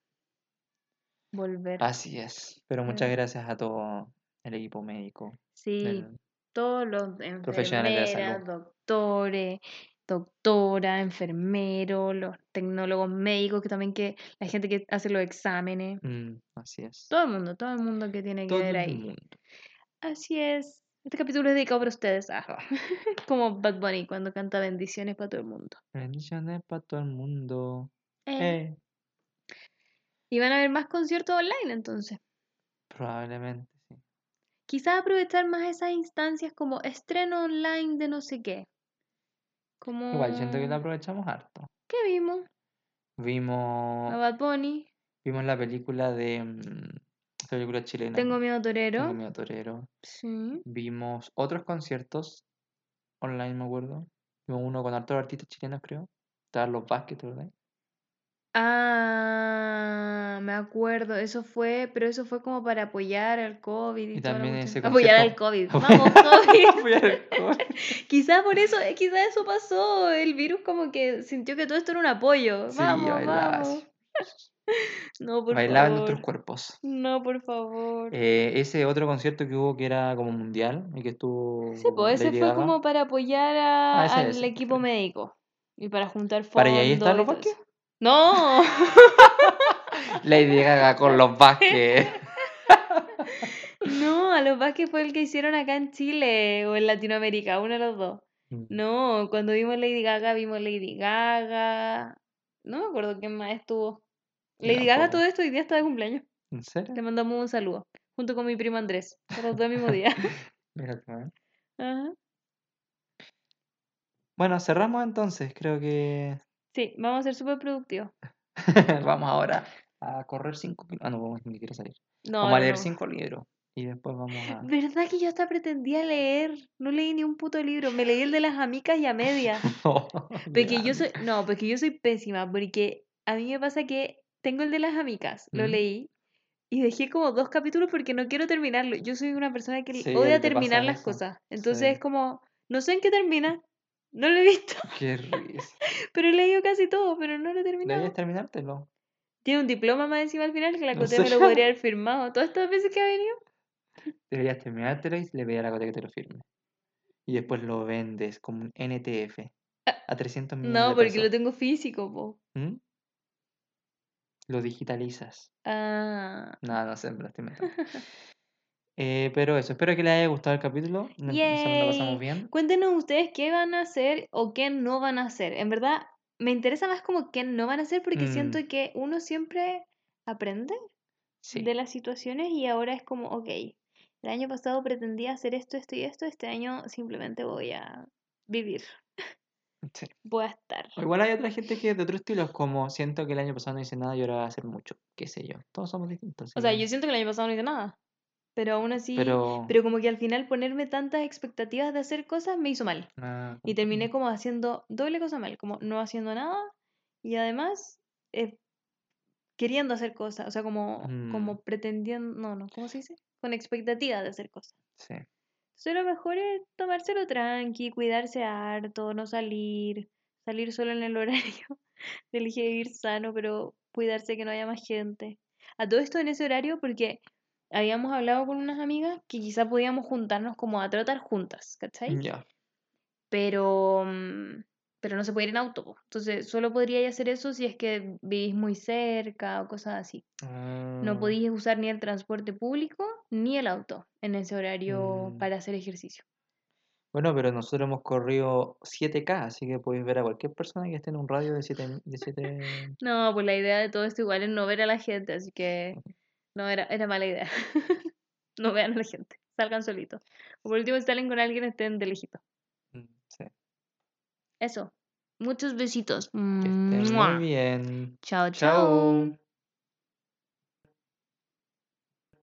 volver.
Así es. Pero muchas gracias a todo el equipo médico.
Sí,
del-
todos los
Profesionales de la
enfermeras,
salud.
doctores, doctora, enfermeros, los tecnólogos médicos, que también que la gente que hace los exámenes,
Mm, así es.
todo el mundo, todo el mundo que tiene que
Todo
ver
el
ahí.
mundo.
Así es. Este capítulo es dedicado para ustedes. Ah,
Ah,
como Bad Bunny cuando canta bendiciones para todo el mundo.
bendiciones para todo el mundo.
Eh,
Eh,
Y van a haber más conciertos online entonces.
probablemente sí.
Quizás aprovechar más esas instancias como estreno online de no sé qué. Como...
Igual, siento que lo aprovechamos harto.
¿Qué vimos? A
Vimos,
Bad Bunny.
vimos la película de. Película chilena.
Tengo miedo torero.
Tengo miedo torero.
Sí.
Vimos otros conciertos online, me acuerdo. Vimos uno con hartos artistas chilenos, creo. Estaban los Vázquez, ¿verdad?
Ah, me acuerdo. Eso fue, pero eso fue como para apoyar al COVID y,
también ese
Apoyar al COVID. Vamos, COVID.
Al coro.
Quizás por eso, eh, quizás eso pasó. El virus como que sintió que todo esto era un apoyo.
Sí,
vamos, vamos. No, por
Bailaban
favor.
nuestros cuerpos.
No, por favor.
Eh, ese otro concierto que hubo que era como mundial y que estuvo
Sí, pues ese fue como para apoyar a-
Ah, ese,
al
ese,
equipo médico y para juntar fondos.
¿Para y ahí están los Vázquez?
¡No!
Lady Gaga con los Vázquez.
No, a los Vázquez fue el que hicieron acá en Chile o en Latinoamérica, uno de los dos. No, cuando vimos Lady Gaga, vimos Lady Gaga. No me acuerdo quién más estuvo. Lady Gaga
tampoco.
todo esto hoy día está de cumpleaños.
¿En serio?
Le mandamos un saludo. Junto con mi primo Andrés. Los dos el mismo día.
Mira ¿eh?
Ajá.
Bueno, cerramos entonces. Creo que
Sí, vamos a ser súper productivos.
vamos ahora a correr cinco. Ah, no, vamos ni quiero salir.
No,
vamos a
no,
leer
no.
cinco libros. Y después vamos a.
¿Verdad que yo hasta pretendía leer? No leí ni un puto libro. Me leí el de las amicas y a media. Porque yo soy, no, porque yo soy pésima, porque a mí me pasa que tengo el de las amicas, lo
¿Mm?
leí y dejé como dos capítulos porque no quiero terminarlo. Yo soy una persona que
Sí,
odia terminar las
eso,
cosas. Entonces
sí.
es como, no sé en qué termina, no lo he visto,
Qué risa.
pero he leído casi todo, pero no lo he
Deberías
terminado.
terminártelo.
Tiene un diploma más encima al final que la
¿En
Coté me lo podría haber firmado. Todas estas veces que ha venido.
Deberías terminártelo y le pedí a la Cote que te lo firme. Y después lo vendes como un NTF a 300 millones
No,
de
porque
pesos.
lo tengo físico, po.
¿Mm? Lo digitalizas.
Ah.
No, no sé, me lo estoy inventando. Eh, pero eso, espero que les haya gustado el capítulo. Nos
Yay.
pasamos bien.
Cuéntenos ustedes qué van a hacer o qué no van a hacer. En verdad, me interesa más como qué no van a hacer porque siento
Mm.
que uno siempre aprende
Sí.
de las situaciones y ahora es como, ok, el año pasado pretendía hacer esto, esto y esto, este año simplemente voy a vivir,
sí.
voy a estar.
O Igual hay otra gente que es de otro estilo, es como siento que el año pasado no hice nada y ahora va a hacer mucho. Qué sé yo. Todos somos distintos.
O sea, yo siento que el año pasado no hice nada, pero aún así,
Pero.
pero como que al final ponerme tantas expectativas de hacer cosas me hizo mal.
ah,
Y terminé como haciendo doble cosa mal, como no haciendo nada y además eh, queriendo hacer cosas, o sea, como,
Mm.
como pretendiendo, no, no, ¿cómo se dice? Con expectativa de hacer cosas.
Sí.
Entonces lo mejor es tomárselo tranqui, cuidarse harto, no salir, salir solo en el horario de elegir ir sano, pero cuidarse que no haya más gente. A todo esto en ese horario porque habíamos hablado con unas amigas que quizá podíamos juntarnos como a trotar juntas, ¿cachai?
Ya.
pero, mm, pero no se puede ir en auto. Entonces, solo podríais hacer eso si es que vivís muy cerca o cosas así. No
Ah,
podíais usar ni el transporte público ni el auto en ese horario
Mm.
para hacer ejercicio.
Bueno, pero nosotros hemos corrido 7K, así que podéis ver a cualquier persona que esté en un radio de 7... De 7...
No, pues la idea de todo esto igual es no ver a la gente, así que no, era, era mala idea. no vean a la gente, salgan solitos. O por último, si salen con alguien, estén de lejito.
Mm, Sí.
Eso. Muchos besitos.
Que estén
Mua.
muy bien.
Chao, chao.
Chao.